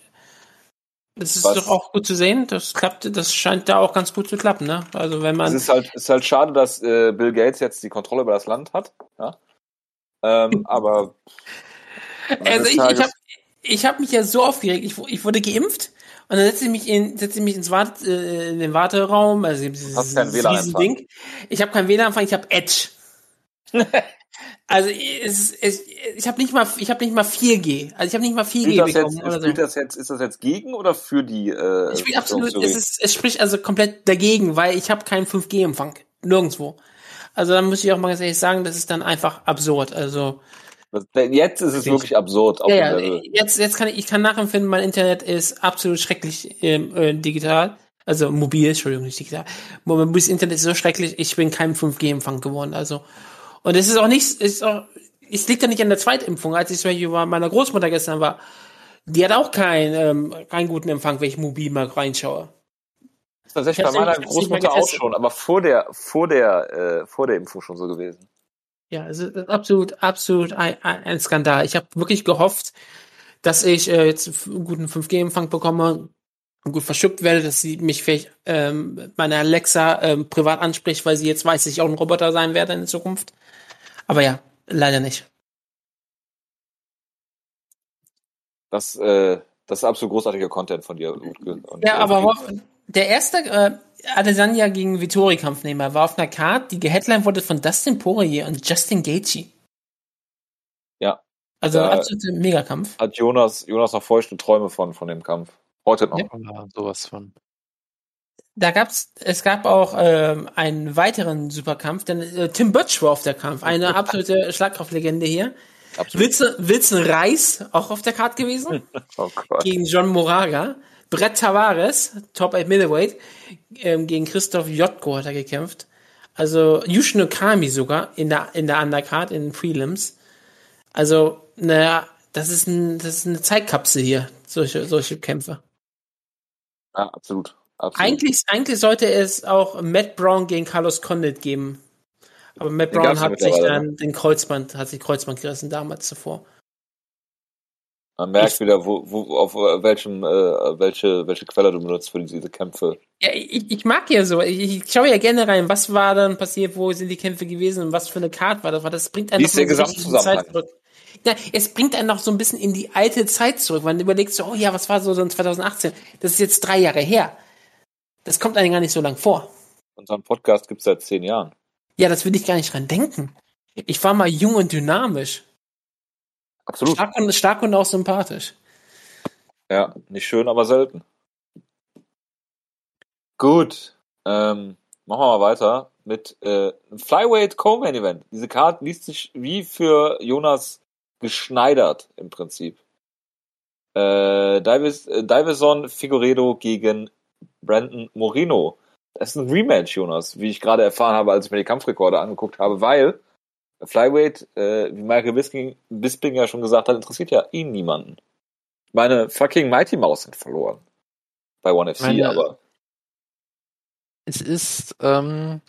Das ist Was- doch auch gut zu sehen. Das klappt, das scheint da auch ganz gut zu klappen, ne? Also wenn Es man. ist halt, ist halt schade, dass äh, Bill Gates jetzt die Kontrolle über das Land hat. Ja? Ähm, aber Also ich, ich Tages- habe ich hab mich ja so aufgeregt. Ich, ich wurde geimpft und dann setze ich mich in, setze ich mich ins Wart, äh, in den Warteraum, also dieses Hast keinen WLAN-Empfang. Ding. Ich habe kein WLAN-Empfang, ich habe Edge. also es, es, ich habe nicht mal, ich habe nicht mal 4G. Also ich habe nicht mal 4G spielt das, bekommen jetzt, oder so. das jetzt, ist das jetzt gegen oder für die äh, Ich bin absolut, Verschwörungstheorie? es, ist, es spricht also komplett dagegen, weil ich habe keinen 5G-Empfang. Nirgendwo. Also dann muss ich auch mal ganz ehrlich sagen, das ist dann einfach absurd. Also Jetzt ist es Wirklich. wirklich absurd. Ja, ja, jetzt, jetzt kann ich, ich kann nachempfinden, mein Internet ist absolut schrecklich ähm, äh, digital. Also mobil, Entschuldigung, nicht digital. Mobiles Internet ist so schrecklich, ich bin kein 5G-Empfang geworden. Also und es ist auch nicht, ist auch, es liegt ja nicht an der Zweitimpfung. Als ich zum Beispiel bei meiner Großmutter gestern war, die hat auch keinen ähm, keinen guten Empfang, wenn ich mobil mal reinschaue. Das ist tatsächlich Ich bei meiner Großmutter auch schon, aber vor der, vor der, äh, vor der Impfung schon so gewesen. Ja, also das ist absolut, absolut ein, ein ein Skandal. Ich habe wirklich gehofft, dass ich äh, jetzt einen guten 5G-Empfang bekomme und gut verschüppt werde, dass sie mich vielleicht ähm, meine Alexa ähm, privat anspricht, weil sie jetzt weiß, dass ich auch ein Roboter sein werde in Zukunft. Aber ja, leider nicht. Das, äh, das ist absolut großartiger Content von dir, Ja, aber wo- der erste äh, Adesanya gegen Vittori-Kampfnehmer war auf einer Card, die geheadlined wurde von Dustin Poirier und Justin Gaethje. Ja. Also Da- absolute Megakampf. hat Jonas, Jonas noch feuchte Träume von, von dem Kampf. Heute noch. Ja, sowas von. Da gab's, es gab auch ähm, einen weiteren Superkampf, denn äh, Tim Butch war auf der Kampf, eine absolute Schlagkraftlegende hier. Absolut. Wilson, Wilson Reis auch auf der Card gewesen Oh gegen John Moraga. Brett Tavares, Top 8 Middleweight, ähm, gegen Christoph Jotko hat er gekämpft. Also Yushin Okami sogar in der in der Undercard in den Prelims. Also naja, das ist ein das ist eine Zeitkapsel hier solche solche Kämpfe. Ja, absolut. Absolut. Eigentlich, eigentlich sollte es auch Matt Brown gegen Carlos Condit geben. Aber Matt Den Brown hat sich dann den Kreuzband, hat sich Kreuzband gerissen damals zuvor. Man merkt ich- wieder, wo, wo, auf welchem, äh, welche, welche Quelle du benutzt für diese Kämpfe. Ja, ich, ich mag ja so. Ich, ich schaue ja gerne rein, was war dann passiert, wo sind die Kämpfe gewesen und was für eine Karte war das. Das bringt einen noch so richtig in die Gesamtzusammenhang? Zeit zurück. Ja, es bringt einen noch so ein bisschen in die alte Zeit zurück. Man überlegt so, oh ja, was war so in 2018? Das ist jetzt drei Jahre her. Das kommt einem gar nicht so lang vor. Unseren Podcast gibt's seit zehn Jahren. Ja, das will ich gar nicht dran denken. Ich war mal jung und dynamisch. Absolut. Stark und, stark und auch sympathisch. Ja, nicht schön, aber selten. Gut. Ähm, machen wir mal weiter mit äh, einem Flyweight Co-Main Event. Diese Karte liest sich wie für Jonas geschneidert im Prinzip. Äh, Davis, äh, Davison Figueredo gegen Brandon Moreno. Das ist ein Rematch, Jonas, wie ich gerade erfahren habe, als ich mir die Kampfrekorde angeguckt habe, weil Flyweight, äh, wie Michael Bisping, Bisping ja schon gesagt hat, interessiert ja ihn niemanden. Meine fucking Mighty Mouse sind verloren. Bei One FC, Meine- aber. Es ist, ähm,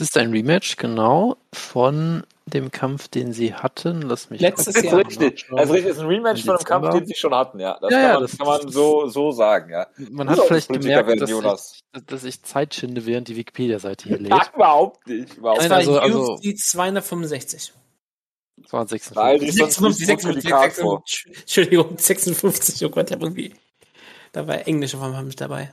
es ist ein Rematch, genau, von dem Kampf, den sie hatten. Lass mich Letztes Das Jahr. richtig. Das ist richtig. Das ist ein Rematch von einem Kampf, den sie schon hatten, ja. Das Ja, kann man, das- kann man so, so sagen, ja. Man hat vielleicht gemerkt, werden, dass Jonas. ich, dass ich Zeit schinde, während die Wikipedia-Seite hier lädt. Nein, überhaupt nicht. Überhaupt war also- also- UFC 265. 256. Nein, die ist sonst 56, nicht gut für die Karte vor. 56, Entschuldigung, 56, oh Gott, ich hab irgendwie, da war Englisch auf einmal mit dabei.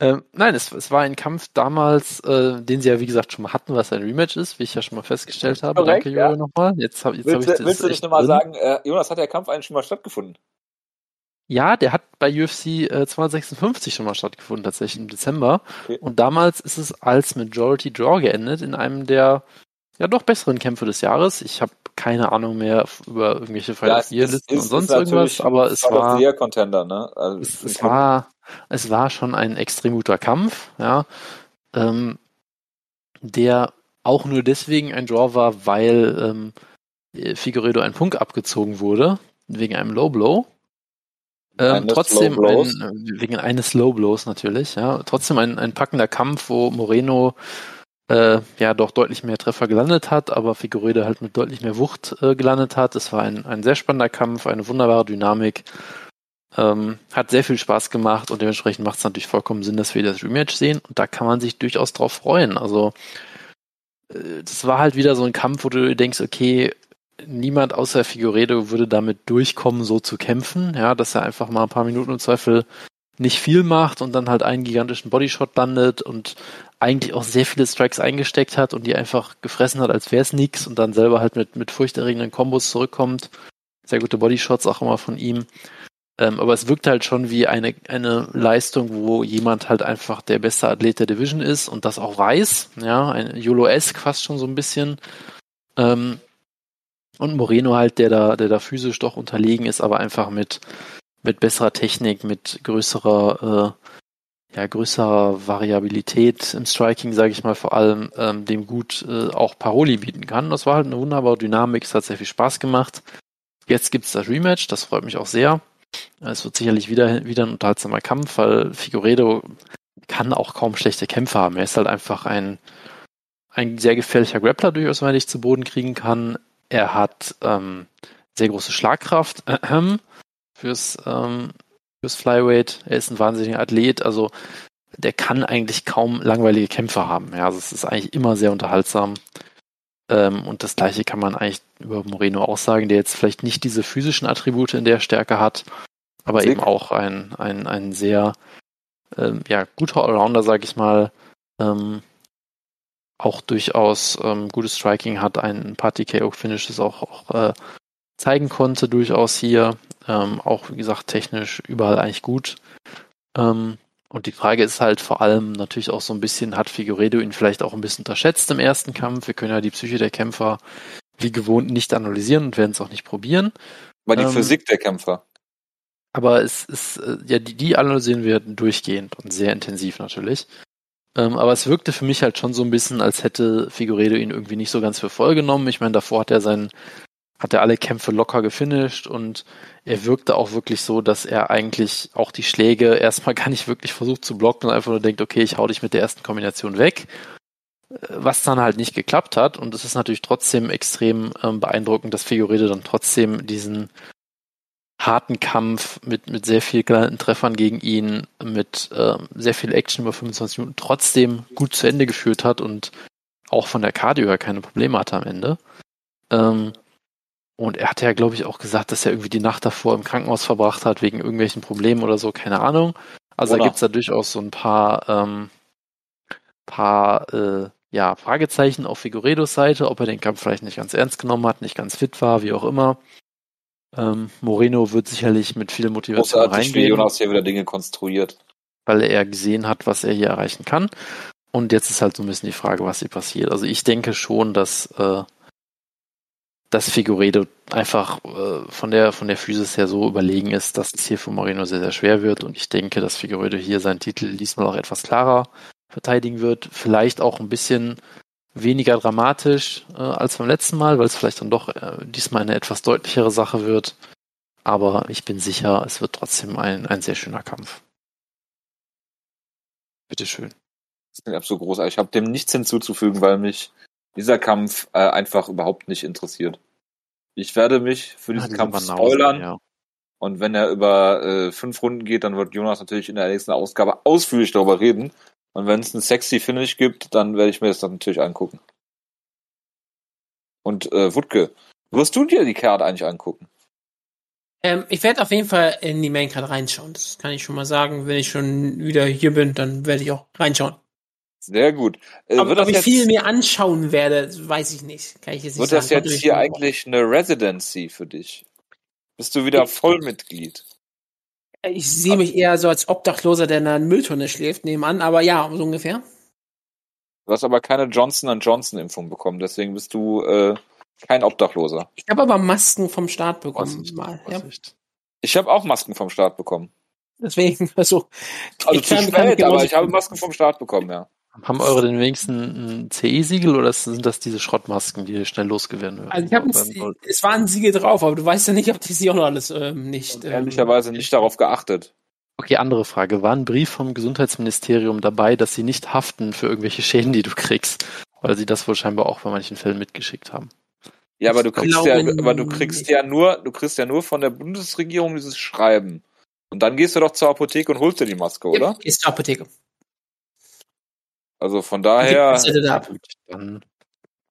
Ähm, nein, es, es war ein Kampf damals, äh, den sie ja wie gesagt schon mal hatten, was ein Rematch ist, wie ich ja schon mal festgestellt habe. Korrekt, Danke, ja. Jojo, nochmal. Jetzt habe jetzt hab ich Willst, das du- willst du nicht nochmal sagen, äh, Jonas, hat der Kampf eigentlich schon mal stattgefunden? Ja, der hat bei UFC äh, 256 schon mal stattgefunden, tatsächlich im Dezember. Okay. Und damals ist es als Majority Draw geendet in einem der ja doch besseren Kämpfe des Jahres. Ich habe keine Ahnung mehr über irgendwelche Fight of the Year Listen und sonst irgendwas, aber es Fight of war Year Contender, ne? Also, es, es war es war schon ein extrem guter Kampf, ja, ähm, der auch nur deswegen ein Draw war, weil ähm, Figueredo ein Punkt abgezogen wurde wegen einem Low Blow. Ähm, trotzdem ein, wegen eines Low Blows natürlich, ja. Trotzdem ein, ein packender Kampf, wo Moreno äh, ja doch deutlich mehr Treffer gelandet hat, aber Figueredo halt mit deutlich mehr Wucht äh, gelandet hat. Es war ein, ein sehr spannender Kampf, eine wunderbare Dynamik. Ähm, hat sehr viel Spaß gemacht und dementsprechend macht es natürlich vollkommen Sinn, dass wir das Rematch sehen und da kann man sich durchaus drauf freuen. Also äh, das war halt wieder so ein Kampf, wo du denkst, okay, niemand außer Figueredo würde damit durchkommen, so zu kämpfen, ja, dass er einfach mal ein paar Minuten im Zweifel nicht viel macht und dann halt einen gigantischen Bodyshot landet und eigentlich auch sehr viele Strikes eingesteckt hat und die einfach gefressen hat, als wäre es nix und dann selber halt mit, mit furchterregenden Kombos zurückkommt. Sehr gute Bodyshots auch immer von ihm. Ähm, aber es wirkt halt schon wie eine, eine Leistung, wo jemand halt einfach der beste Athlet der Division ist und das auch weiß. Ja, ein YOLO-esque fast schon so ein bisschen. Ähm, und Moreno halt, der da, der da physisch doch unterlegen ist, aber einfach mit, mit besserer Technik, mit größerer, äh, ja, größerer Variabilität im Striking, sage ich mal, vor allem, ähm, dem gut äh, auch Paroli bieten kann. Das war halt eine wunderbare Dynamik, es hat sehr viel Spaß gemacht. Jetzt gibt's das Rematch, das freut mich auch sehr. Es wird sicherlich wieder, wieder ein unterhaltsamer Kampf, weil Figueredo kann auch kaum schlechte Kämpfe haben. Er ist halt einfach ein, ein sehr gefährlicher Grappler durchaus, wenn er dich zu Boden kriegen kann. Er hat ähm, sehr große Schlagkraft ähm, fürs, ähm, fürs Flyweight. Er ist ein wahnsinniger Athlet, also der kann eigentlich kaum langweilige Kämpfe haben. Ja, also es ist eigentlich immer sehr unterhaltsam. Ähm, und das gleiche kann man eigentlich über Moreno auch sagen, der jetzt vielleicht nicht diese physischen Attribute in der Stärke hat, aber Sick. eben auch ein, ein, ein sehr ähm, ja, guter Allrounder, sag ich mal. Ähm, auch durchaus ähm, gutes Striking hat, ein paar TKO-Finishes auch, auch äh, zeigen konnte, durchaus hier. Ähm, auch, wie gesagt, technisch überall eigentlich gut. Ähm, und die Frage ist halt vor allem natürlich auch so ein bisschen, hat Figueredo ihn vielleicht auch ein bisschen unterschätzt im ersten Kampf? Wir können ja die Psyche der Kämpfer wie gewohnt nicht analysieren und werden es auch nicht probieren. War die Ähm, Physik der Kämpfer. Aber es ist, äh, ja, die, die analysieren wir durchgehend und sehr intensiv natürlich. Ähm, aber es wirkte für mich halt schon so ein bisschen, als hätte Figueredo ihn irgendwie nicht so ganz für voll genommen. Ich meine, davor hat er seinen, hat er alle Kämpfe locker gefinisht und er wirkte auch wirklich so, dass er eigentlich auch die Schläge erstmal gar nicht wirklich versucht zu blocken und einfach nur denkt, okay, ich hau dich mit der ersten Kombination weg. Äh, Was dann halt nicht geklappt hat. Und es ist natürlich trotzdem extrem ähm, beeindruckend, dass Figueredo dann trotzdem diesen harten Kampf mit, mit sehr viel gelandeten Treffern gegen ihn, mit ähm, sehr viel Action über 25 Minuten trotzdem gut zu Ende geführt hat und auch von der Cardio her keine Probleme hatte am Ende. Ähm, und er hatte ja, glaube ich, auch gesagt, dass er irgendwie die Nacht davor im Krankenhaus verbracht hat, wegen irgendwelchen Problemen oder so, keine Ahnung. Also Oder? da gibt's da durchaus so ein paar, ähm, paar äh, ja, Fragezeichen auf Figueredos Seite, ob er den Kampf vielleicht nicht ganz ernst genommen hat, nicht ganz fit war, wie auch immer. Ähm, Moreno wird sicherlich mit viel Motivation Großartig, wie reingehen, Jonas hier wieder Dinge konstruiert. weil er gesehen hat, was er hier erreichen kann. Und jetzt ist halt so ein bisschen die Frage, was hier passiert. Also ich denke schon, dass, äh, dass Figueredo einfach äh, von der von der Physis her so überlegen ist, dass es hier für Moreno sehr, sehr schwer wird. Und ich denke, dass Figueredo hier seinen Titel diesmal auch etwas klarer verteidigen wird. Vielleicht auch ein bisschen weniger dramatisch äh, als beim letzten Mal, weil es vielleicht dann doch äh, diesmal eine etwas deutlichere Sache wird. Aber ich bin sicher, es wird trotzdem ein, ein sehr schöner Kampf. Bitteschön. Das ist absolut großartig. Ich habe dem nichts hinzuzufügen, weil mich dieser Kampf äh, einfach überhaupt nicht interessiert. Ich werde mich für diesen diese Kampf Banausen, spoilern Ja. und wenn er über äh, fünf Runden geht, dann wird Jonas natürlich in der nächsten Ausgabe ausführlich darüber reden. Und wenn es einen sexy Finish gibt, dann werde ich mir das dann natürlich angucken. Und äh, Wutke, wirst du dir die Karte eigentlich angucken? Ähm, ich werde auf jeden Fall in die Maincard reinschauen. Das kann ich schon mal sagen. Wenn ich schon wieder hier bin, dann werde ich auch reinschauen. Sehr gut. Äh, Aber ob das ich jetzt, viel mehr anschauen werde, weiß ich nicht. Kann ich jetzt nicht wird das sagen. jetzt hier eigentlich eine Residency für dich? Bist du wieder Vollmitglied? Ich sehe mich eher so als Obdachloser, der in einer Mülltonne schläft, nebenan, aber ja, so ungefähr. Du hast aber keine Johnson Johnson-Impfung bekommen, deswegen bist du äh, kein Obdachloser. Ich habe aber Masken vom Staat bekommen. Mal, ja. Ich habe auch Masken vom Staat bekommen. Deswegen, also. Also ich zu kann- kann spät, genauso- aber ich habe Masken vom Staat bekommen, ja. Haben eure denn wenigstens ein CE-Siegel oder sind das diese Schrottmasken, die schnell losgewerden werden? Also ich habe Beim- es war ein Siegel drauf, aber du weißt ja nicht, ob die sie auch noch alles ähm, nicht. Ähm, ehrlicherweise nicht darauf geachtet. Okay, andere Frage. War ein Brief vom Gesundheitsministerium dabei, dass sie nicht haften für irgendwelche Schäden, die du kriegst? Weil sie das wohl scheinbar auch bei manchen Fällen mitgeschickt haben. Ja, aber du kriegst ja, aber du kriegst ja nur, du kriegst ja nur von der Bundesregierung dieses Schreiben. Und dann gehst du doch zur Apotheke und holst dir die Maske, ja, oder? Ist zur Apotheke. Also von daher,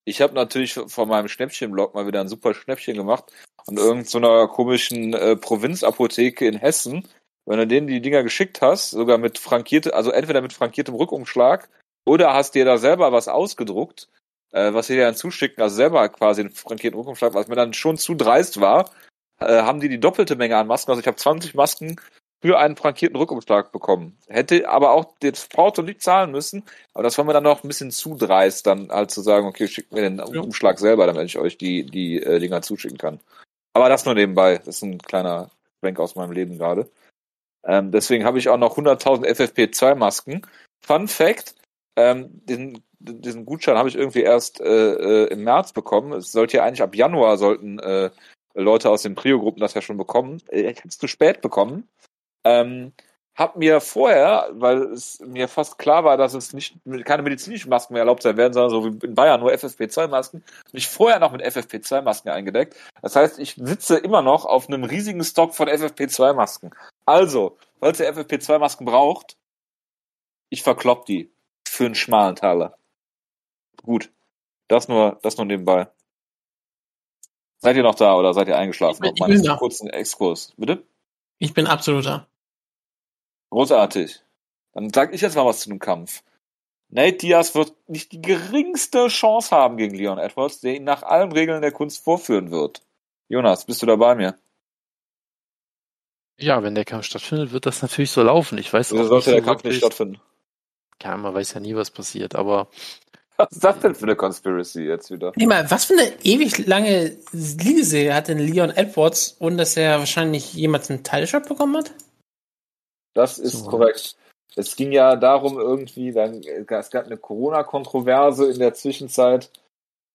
ich habe natürlich von meinem Schnäppchenblog mal wieder ein super Schnäppchen gemacht an irgendeiner so einer komischen äh, Provinzapotheke in Hessen. Wenn du denen die Dinger geschickt hast, sogar mit frankierte, also entweder mit frankiertem Rückumschlag oder hast dir da selber was ausgedruckt, äh, was sie dir dann zuschicken, also selber quasi einen frankierten Rückumschlag, was mir dann schon zu dreist war, äh, haben die die doppelte Menge an Masken. Also ich habe 20 Masken für einen frankierten Rückumschlag bekommen. Hätte aber auch das Porto nicht zahlen müssen, aber das war mir dann noch ein bisschen zu dreist, dann halt zu sagen, okay, schickt mir den Umschlag selber, damit ich euch die, die äh, Dinger zuschicken kann. Aber das nur nebenbei. Das ist ein kleiner Schwenk aus meinem Leben gerade. Ähm, deswegen habe ich auch noch 100.000 FFP2-Masken. Fun Fact, ähm, diesen, diesen Gutschein habe ich irgendwie erst äh, äh, im März bekommen. Es sollte ja eigentlich ab Januar sollten äh, Leute aus den Prio-Gruppen das ja schon bekommen. Äh, Ich habe es zu spät bekommen. Ähm, hab mir vorher, weil es mir fast klar war, dass es nicht keine medizinischen Masken mehr erlaubt sein werden, sondern so wie in Bayern nur FFP2-Masken, mich vorher noch mit FFP2-Masken eingedeckt. Das heißt, ich sitze immer noch auf einem riesigen Stock von FFP2-Masken. Also, falls ihr FFP2-Masken braucht, ich verklopp die für einen schmalen Taler. Gut, das nur, das nur nebenbei. Seid ihr noch da oder seid ihr eingeschlafen? Ich bin- ich bin da. kurzen Exkurs. Bitte? Ich bin absoluter. Großartig. Dann sag ich jetzt mal was zu dem Kampf. Nate Diaz wird nicht die geringste Chance haben gegen Leon Edwards, der ihn nach allen Regeln der Kunst vorführen wird. Jonas, bist du da bei mir? Ja, wenn der Kampf stattfindet, wird das natürlich so laufen. Ich weiß Wieso auch sollte nicht der so Kampf nicht stattfinden? Ja, man weiß ja nie, was passiert, aber Was ist das denn für eine Conspiracy jetzt wieder? Nee, mal, was für eine ewig lange Liegeserie hat denn Leon Edwards, ohne dass er wahrscheinlich jemals einen Title-Shot bekommen hat? Das ist So. korrekt. Es ging ja darum irgendwie, dann, es gab eine Corona-Kontroverse in der Zwischenzeit,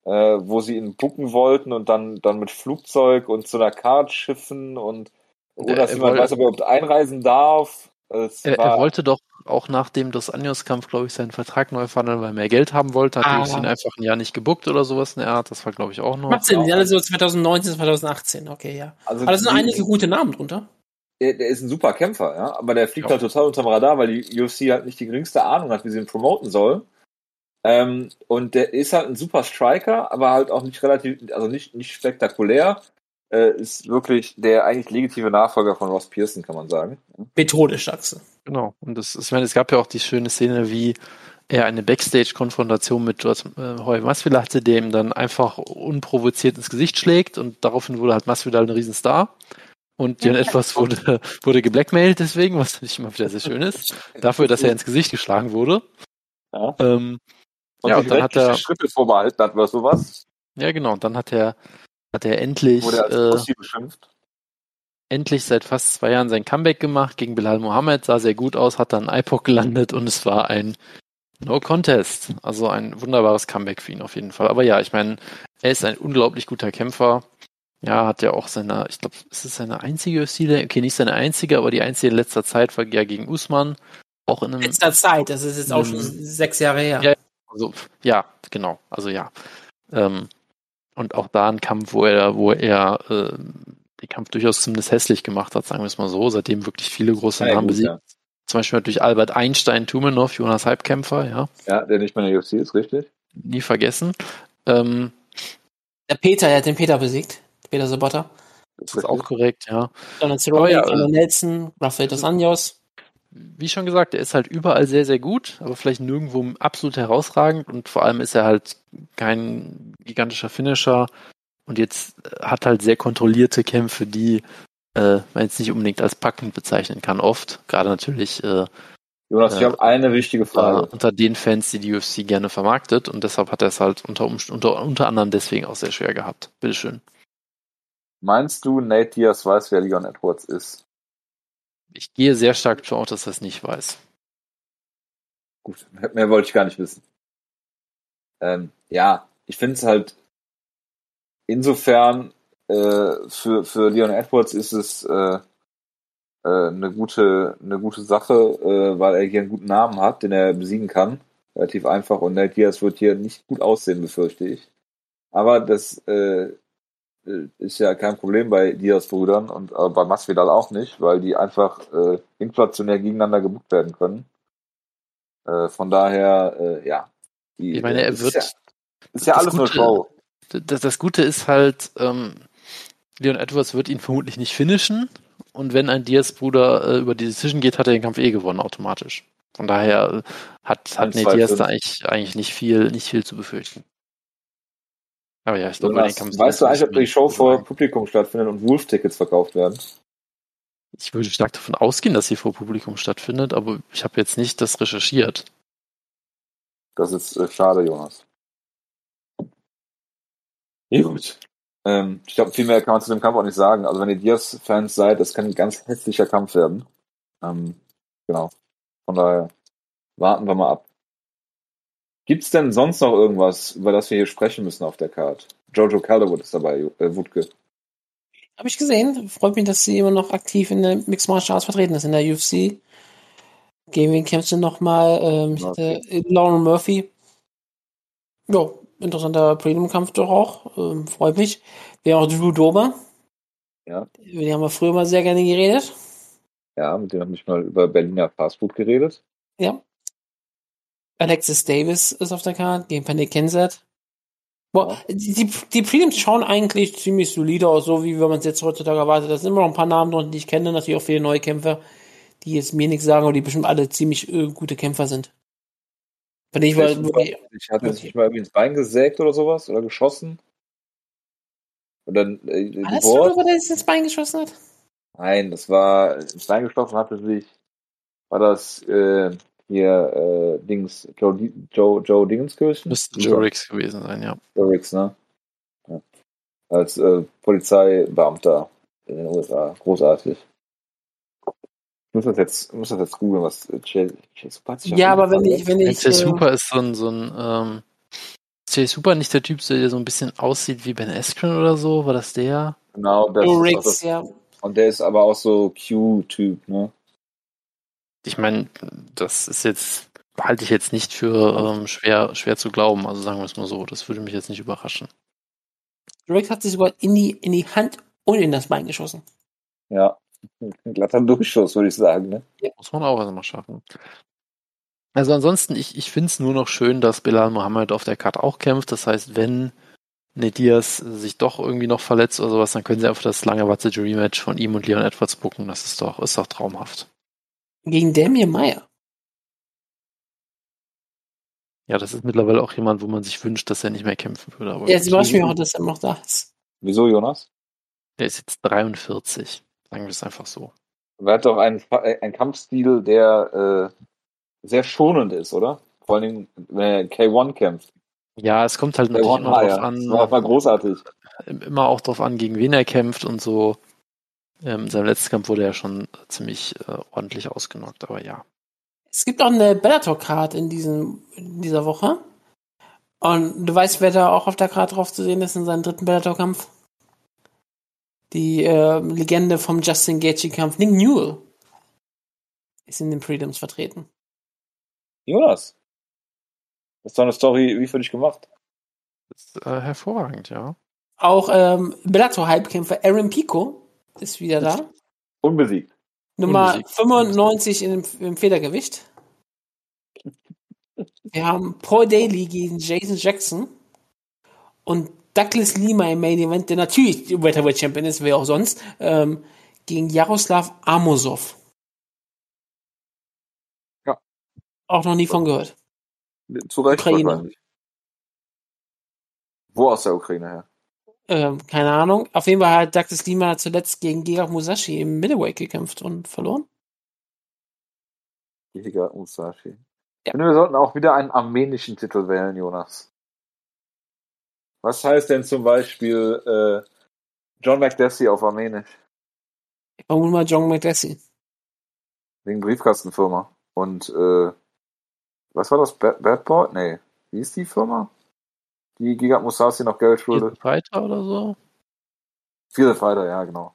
äh, wo sie ihn bucken wollten und dann, dann mit Flugzeug und zu einer Card schiffen und ohne dass jemand weiß, ob er überhaupt einreisen darf. Er, war, er wollte doch auch nach dem Dos Anjos-Kampf, glaube ich, seinen Vertrag neu verhandeln, weil er mehr Geld haben wollte. Hat Ah. ihn einfach ein Jahr nicht gebuckt oder sowas in der Art. Das war, glaube ich, auch noch. Macht Sinn, ja. die alle so 2019, 2018, okay, ja. also Aber da sind einige gute Namen drunter. Der, der ist ein super Kämpfer, ja, aber der fliegt Ja. halt total unterm Radar, weil die UFC halt nicht die geringste Ahnung hat, wie sie ihn promoten soll. Ähm, und der ist halt ein super Striker, aber halt auch nicht relativ, also nicht, nicht spektakulär. Äh, ist wirklich der eigentlich legitime Nachfolger von Ross Pearson, kann man sagen. Methodisch, sagst. Genau. Und das, ich meine, es gab ja auch die schöne Szene, wie er eine Backstage-Konfrontation mit George äh, Hoy Masvidal hatte, der ihm dann einfach unprovoziert ins Gesicht schlägt und daraufhin wurde halt Masvidal ein Riesenstar. Und Jan Edwards wurde, wurde geblackmailt deswegen, was natürlich immer wieder sehr schön ist. Dafür, dass er ins Gesicht geschlagen wurde. Ja. Ähm, Und Ja, und dann hat er- Schritte vorbehalten hat oder sowas, ja, genau. Und dann hat er, hat er endlich, wurde er als äh, endlich seit fast zwei Jahren sein Comeback gemacht gegen Bilal Mohammed, sah sehr gut aus, hat dann IPOC gelandet und es war ein No Contest. Also ein wunderbares Comeback für ihn auf jeden Fall. Aber ja, ich meine, er ist ein unglaublich guter Kämpfer. Ja, hat ja auch seine, ich glaube, ist es seine einzige UFC, okay, nicht seine einzige, aber die einzige in letzter Zeit war ja gegen Usman. Auch in einem, Letzter Zeit, das ist jetzt auch schon sechs Jahre her. Ja. also, ja, genau, also ja. Ähm, und auch da ein Kampf, wo er, wo er äh, den Kampf durchaus zumindest hässlich gemacht hat, sagen wir es mal so, seitdem wirklich viele große Ja, Namen besiegt. ja. Zum Beispiel natürlich Albert Einstein, Tumenov, Jonas Halbkämpfer, ja, ja, der nicht mehr in der UFC ist, richtig? nie vergessen. Ähm, Der Peter, der hat den Peter besiegt. Peter Sobotta. das ist auch korrekt, ja. Donald Cerrone, ja, Conor äh, Nelson, Rafael dos Anjos. Wie schon gesagt, er ist halt überall sehr, sehr gut, aber vielleicht nirgendwo absolut herausragend und vor allem ist er halt kein gigantischer Finisher und jetzt äh, hat halt sehr kontrollierte Kämpfe, die äh, man jetzt nicht unbedingt als packend bezeichnen kann, oft. Gerade natürlich äh, Jonas, ich Ja. habe eine wichtige unter, Frage. unter den Fans, die die UFC gerne vermarktet und deshalb hat er es halt unter, unter, unter anderem deswegen auch sehr schwer gehabt. Bitteschön. Meinst du, Nate Diaz weiß, wer Leon Edwards ist? Ich gehe sehr stark davon aus, dass er es nicht weiß. Gut, mehr wollte ich gar nicht wissen. Ähm, ja, ich finde es halt insofern äh, für, für Leon Edwards ist es äh, äh, eine gute eine gute Sache, äh, weil er hier einen guten Namen hat, den er besiegen kann. Relativ einfach und Nate Diaz wird hier nicht gut aussehen, befürchte ich. Aber das äh, äh, ist ja kein Problem bei Diaz-Brüdern und äh, bei Masvidal auch nicht, weil die einfach äh, inflationär gegeneinander gebucht werden können. Äh, von daher, äh, ja. Die, Ich meine, äh, er wird- Ist ja, ist ja das alles nur Gute- Show. Das, das Gute ist halt, ähm, Leon Edwards wird ihn vermutlich nicht finishen. Und wenn ein Diaz-Bruder äh, über die Decision geht, hat er den Kampf eh gewonnen, automatisch. Von daher äh, hat, hat Nate Diaz da eigentlich, eigentlich nicht viel, nicht viel zu befürchten. Aber ja, ich glaube, den Jonas, Kampf weißt du eigentlich, ob die Show vor Publikum stattfindet und Wolf-Tickets verkauft werden? Ich würde stark davon ausgehen, dass sie vor Publikum stattfindet, aber ich habe jetzt nicht das recherchiert. Das ist äh, schade, Jonas. Ja, gut. Ähm, ich glaube, viel mehr kann man zu dem Kampf auch nicht sagen. Also wenn ihr Diaz-Fans seid, das kann ein ganz hässlicher Kampf werden. Ähm, genau. Von daher warten wir mal ab. Gibt's denn sonst noch irgendwas, über das wir hier sprechen müssen auf der Card? Jojo Calderwood ist dabei, äh, Wutke. Habe ich gesehen. Freut mich, dass sie immer noch aktiv in der Mixed Martial Arts vertreten ist, in der UFC. Gegen wen kämpft sie nochmal? Ähm, ich hatte, Lauren Murphy. Ja, interessanter Premium-Kampf doch auch. Ähm, freut mich. Wäre auch Drew Dober. Ja. Über die haben wir früher mal sehr gerne geredet. Ja, mit dem habe ich mal über Berliner Fastfood geredet. Ja. Alexis Davis ist auf der Karte gegen Penny Kenseth. Boah, die, die, Prelims schauen eigentlich ziemlich solide aus, so wie wenn man es jetzt heutzutage erwartet. Da sind immer noch ein paar Namen drin, die ich kenne, natürlich auch viele neue Kämpfer, die jetzt mir nichts sagen, aber die bestimmt alle ziemlich äh, gute Kämpfer sind. Denen ich war, wirklich- Ich hatte sich mal irgendwie ins Bein gesägt oder sowas oder geschossen. Und dann äh, war das Wort- so, wo der sich ins Bein geschossen hat? Nein, das war ins Bein gestochen hatte sich, war das äh, hier äh, Dings, Joe, Joe, Joe Dingenskirchen? Müsste Joe Riggs gewesen sein, ja. Joe Riggs, ne? Ja. Als äh, Polizeibeamter in den USA. Großartig. Ich muss das jetzt, muss das jetzt googeln, was äh, Chase, Chase Super hat sich Ja, aber wenn ich, wenn ich, Jay äh, Super ist so ein, so ein ähm, ist Jay Super nicht der Typ, der so ein bisschen aussieht wie Ben Askren oder so? War das der? Genau, das Joe ist auch Riggs, das, ja. und der ist aber auch so Q-Typ, ne? Ich meine, das ist jetzt, halte ich jetzt nicht für ähm, schwer, schwer zu glauben. Also sagen wir es mal so, das würde mich jetzt nicht überraschen. Riggs hat sich sogar in die, in die Hand und in das Bein geschossen. Ja. Ein glatter Durchschuss, würde ich sagen, ne? Muss man auch erstmal schaffen. Also ansonsten, ich, ich finde es nur noch schön, dass Bilal Mohammed auf der Karte auch kämpft. Das heißt, wenn Nate Diaz sich doch irgendwie noch verletzt oder sowas, dann können sie einfach das lange erwartete Rematch von ihm und Leon Edwards bucken. Das ist doch, ist doch traumhaft. Gegen Damien Meyer. Ja, das ist mittlerweile auch jemand, wo man sich wünscht, dass er nicht mehr kämpfen würde. Aber Ja, es überrascht mich auch, dass er noch da ist. Wieso, Jonas? der ist jetzt 43. Sagen wir es einfach so. Er hat doch einen, einen Kampfstil, der äh, sehr schonend ist, oder? Vor allen Dingen, wenn er K1 kämpft. Ja, es kommt halt K1 natürlich immer drauf ja. Das war, an, großartig. immer auch drauf an, gegen wen er kämpft und so. Ähm, in seinem letzten Kampf wurde er schon ziemlich äh, ordentlich ausgenockt, aber ja. Es gibt auch eine Bellator-Card in, diesem, in dieser Woche. Und du weißt, wer da auch auf der Karte drauf zu sehen ist in seinem dritten Bellator-Kampf? Die äh, Legende vom Justin Gaethje-Kampf, Nick Newell, ist in den Prelims vertreten. Jonas. Das ist doch eine Story wie für dich gemacht. Das ist äh, hervorragend, ja. Auch ähm, Bellator-Hype-Kämpfer Aaron Pico ist wieder da. Unbesiegt. Nummer Unbesiegt. 95 in, im Federgewicht. Wir haben Paul Daly gegen Jason Jackson und Douglas Lima im Main Event, der natürlich Welterweight Champion ist, wer auch sonst, ähm, gegen Jaroslav Amosov. Ja. Auch noch nie von gehört. Zu Recht Ukraine. wahrscheinlich. Wo aus der Ukraine her? Ähm, keine Ahnung. Auf jeden Fall hat Douglas Lima zuletzt gegen Giga Musashi im Middleweight gekämpft und verloren. Giga Musashi. Ja. Und wir sollten auch wieder einen armenischen Titel wählen, Jonas. Was heißt denn zum Beispiel äh, John McDessie auf Armenisch? Ich vermute mal John McDessie. Wegen Briefkastenfirma. Und äh, was war das? Bad, Bad Boy? Nee. Wie ist die Firma? Die Giga Musashi noch Geld schuldet. Fighter oder so? Viele Fighter, ja, genau.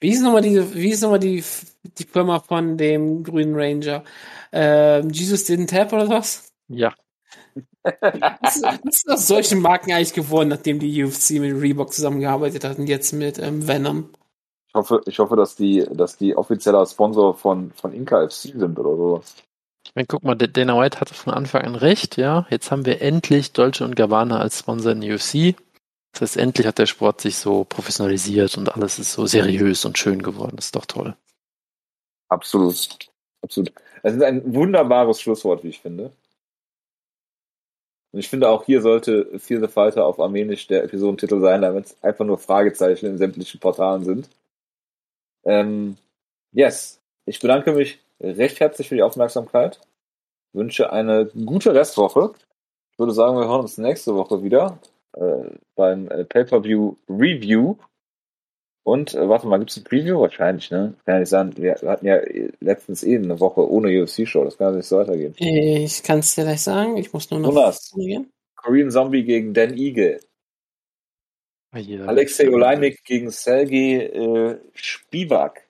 Wie ist nochmal die, wie ist nochmal die, die Firma von dem grünen Ranger? Ähm, Jesus didn't tap oder was? Ja. Was, was ist aus solchen Marken eigentlich geworden, nachdem die UFC mit Reebok zusammengearbeitet hat und jetzt mit ähm, Venom? Ich hoffe, ich hoffe, dass die, dass die offizieller Sponsor von, von Inca FC sind oder sowas. Ich meine, guck mal, Dana White hatte von Anfang an recht, ja. Jetzt haben wir endlich Dolce und Gabbana als Sponsor in UFC. Das heißt, endlich hat der Sport sich so professionalisiert und alles ist so seriös und schön geworden. Das ist doch toll. Absolut. Absolut. Es ist ein wunderbares Schlusswort, wie ich finde. Und ich finde auch hier sollte Fear the Fighter auf Armenisch der Episodentitel sein, damit es einfach nur Fragezeichen in sämtlichen Portalen sind. Ähm, yes. Ich bedanke mich recht herzlich für die Aufmerksamkeit. Wünsche eine gute Restwoche. Ich würde sagen, wir hören uns nächste Woche wieder äh, beim äh, Pay-Per-View Review. Und äh, warte mal, gibt es ein Preview? Wahrscheinlich, ne? Kann ja nicht sein. Wir hatten ja letztens eh eine Woche ohne UFC-Show. Das kann ja nicht so weitergehen. Ich kann es dir gleich sagen. Ich muss nur noch. Jonas. Korean Zombie gegen Dan Eagle. Alexei Oleinik gegen Sergei äh, Spivak.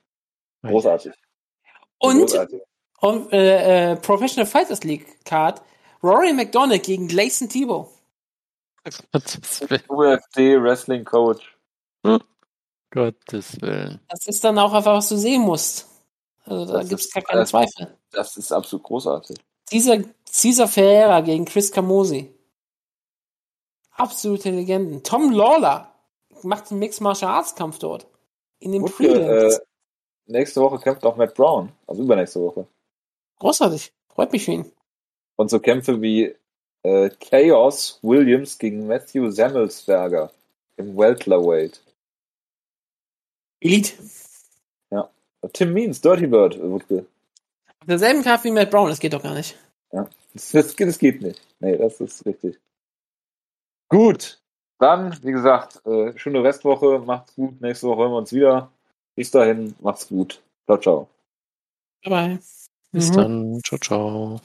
Großartig. Und, Großartig. und äh, äh, Professional Fighters League Card. Rory McDonald gegen Gleison Thibault. UFC Wrestling Coach. Hm. Gottes Willen. Das ist dann auch einfach, was du sehen musst. Also da gibt es gar keine Zweifel. Das ist absolut großartig. Dieser Caesar Ferreira gegen Chris Camosi. Absolute Legenden. Tom Lawler macht einen Mixed Martial Arts Kampf dort. In dem Prelims. Äh, nächste Woche kämpft auch Matt Brown. Also übernächste Woche. Großartig. Freut mich für ihn. Und so Kämpfe wie äh, Chaos Williams gegen Matthew Semmelsberger im Welterweight. Elite. Ja. Tim Means, Dirty Bird, Wutke. Auf derselben Karte wie Matt Brown, das geht doch gar nicht. Ja, das, das, das geht nicht. Nee, das ist richtig. Gut. Dann, wie gesagt, äh, schöne Restwoche. Macht's gut. Nächste Woche hören wir uns wieder. Bis dahin, macht's gut. Ciao, ciao. Bye bye. Bis mhm. dann. Ciao, ciao.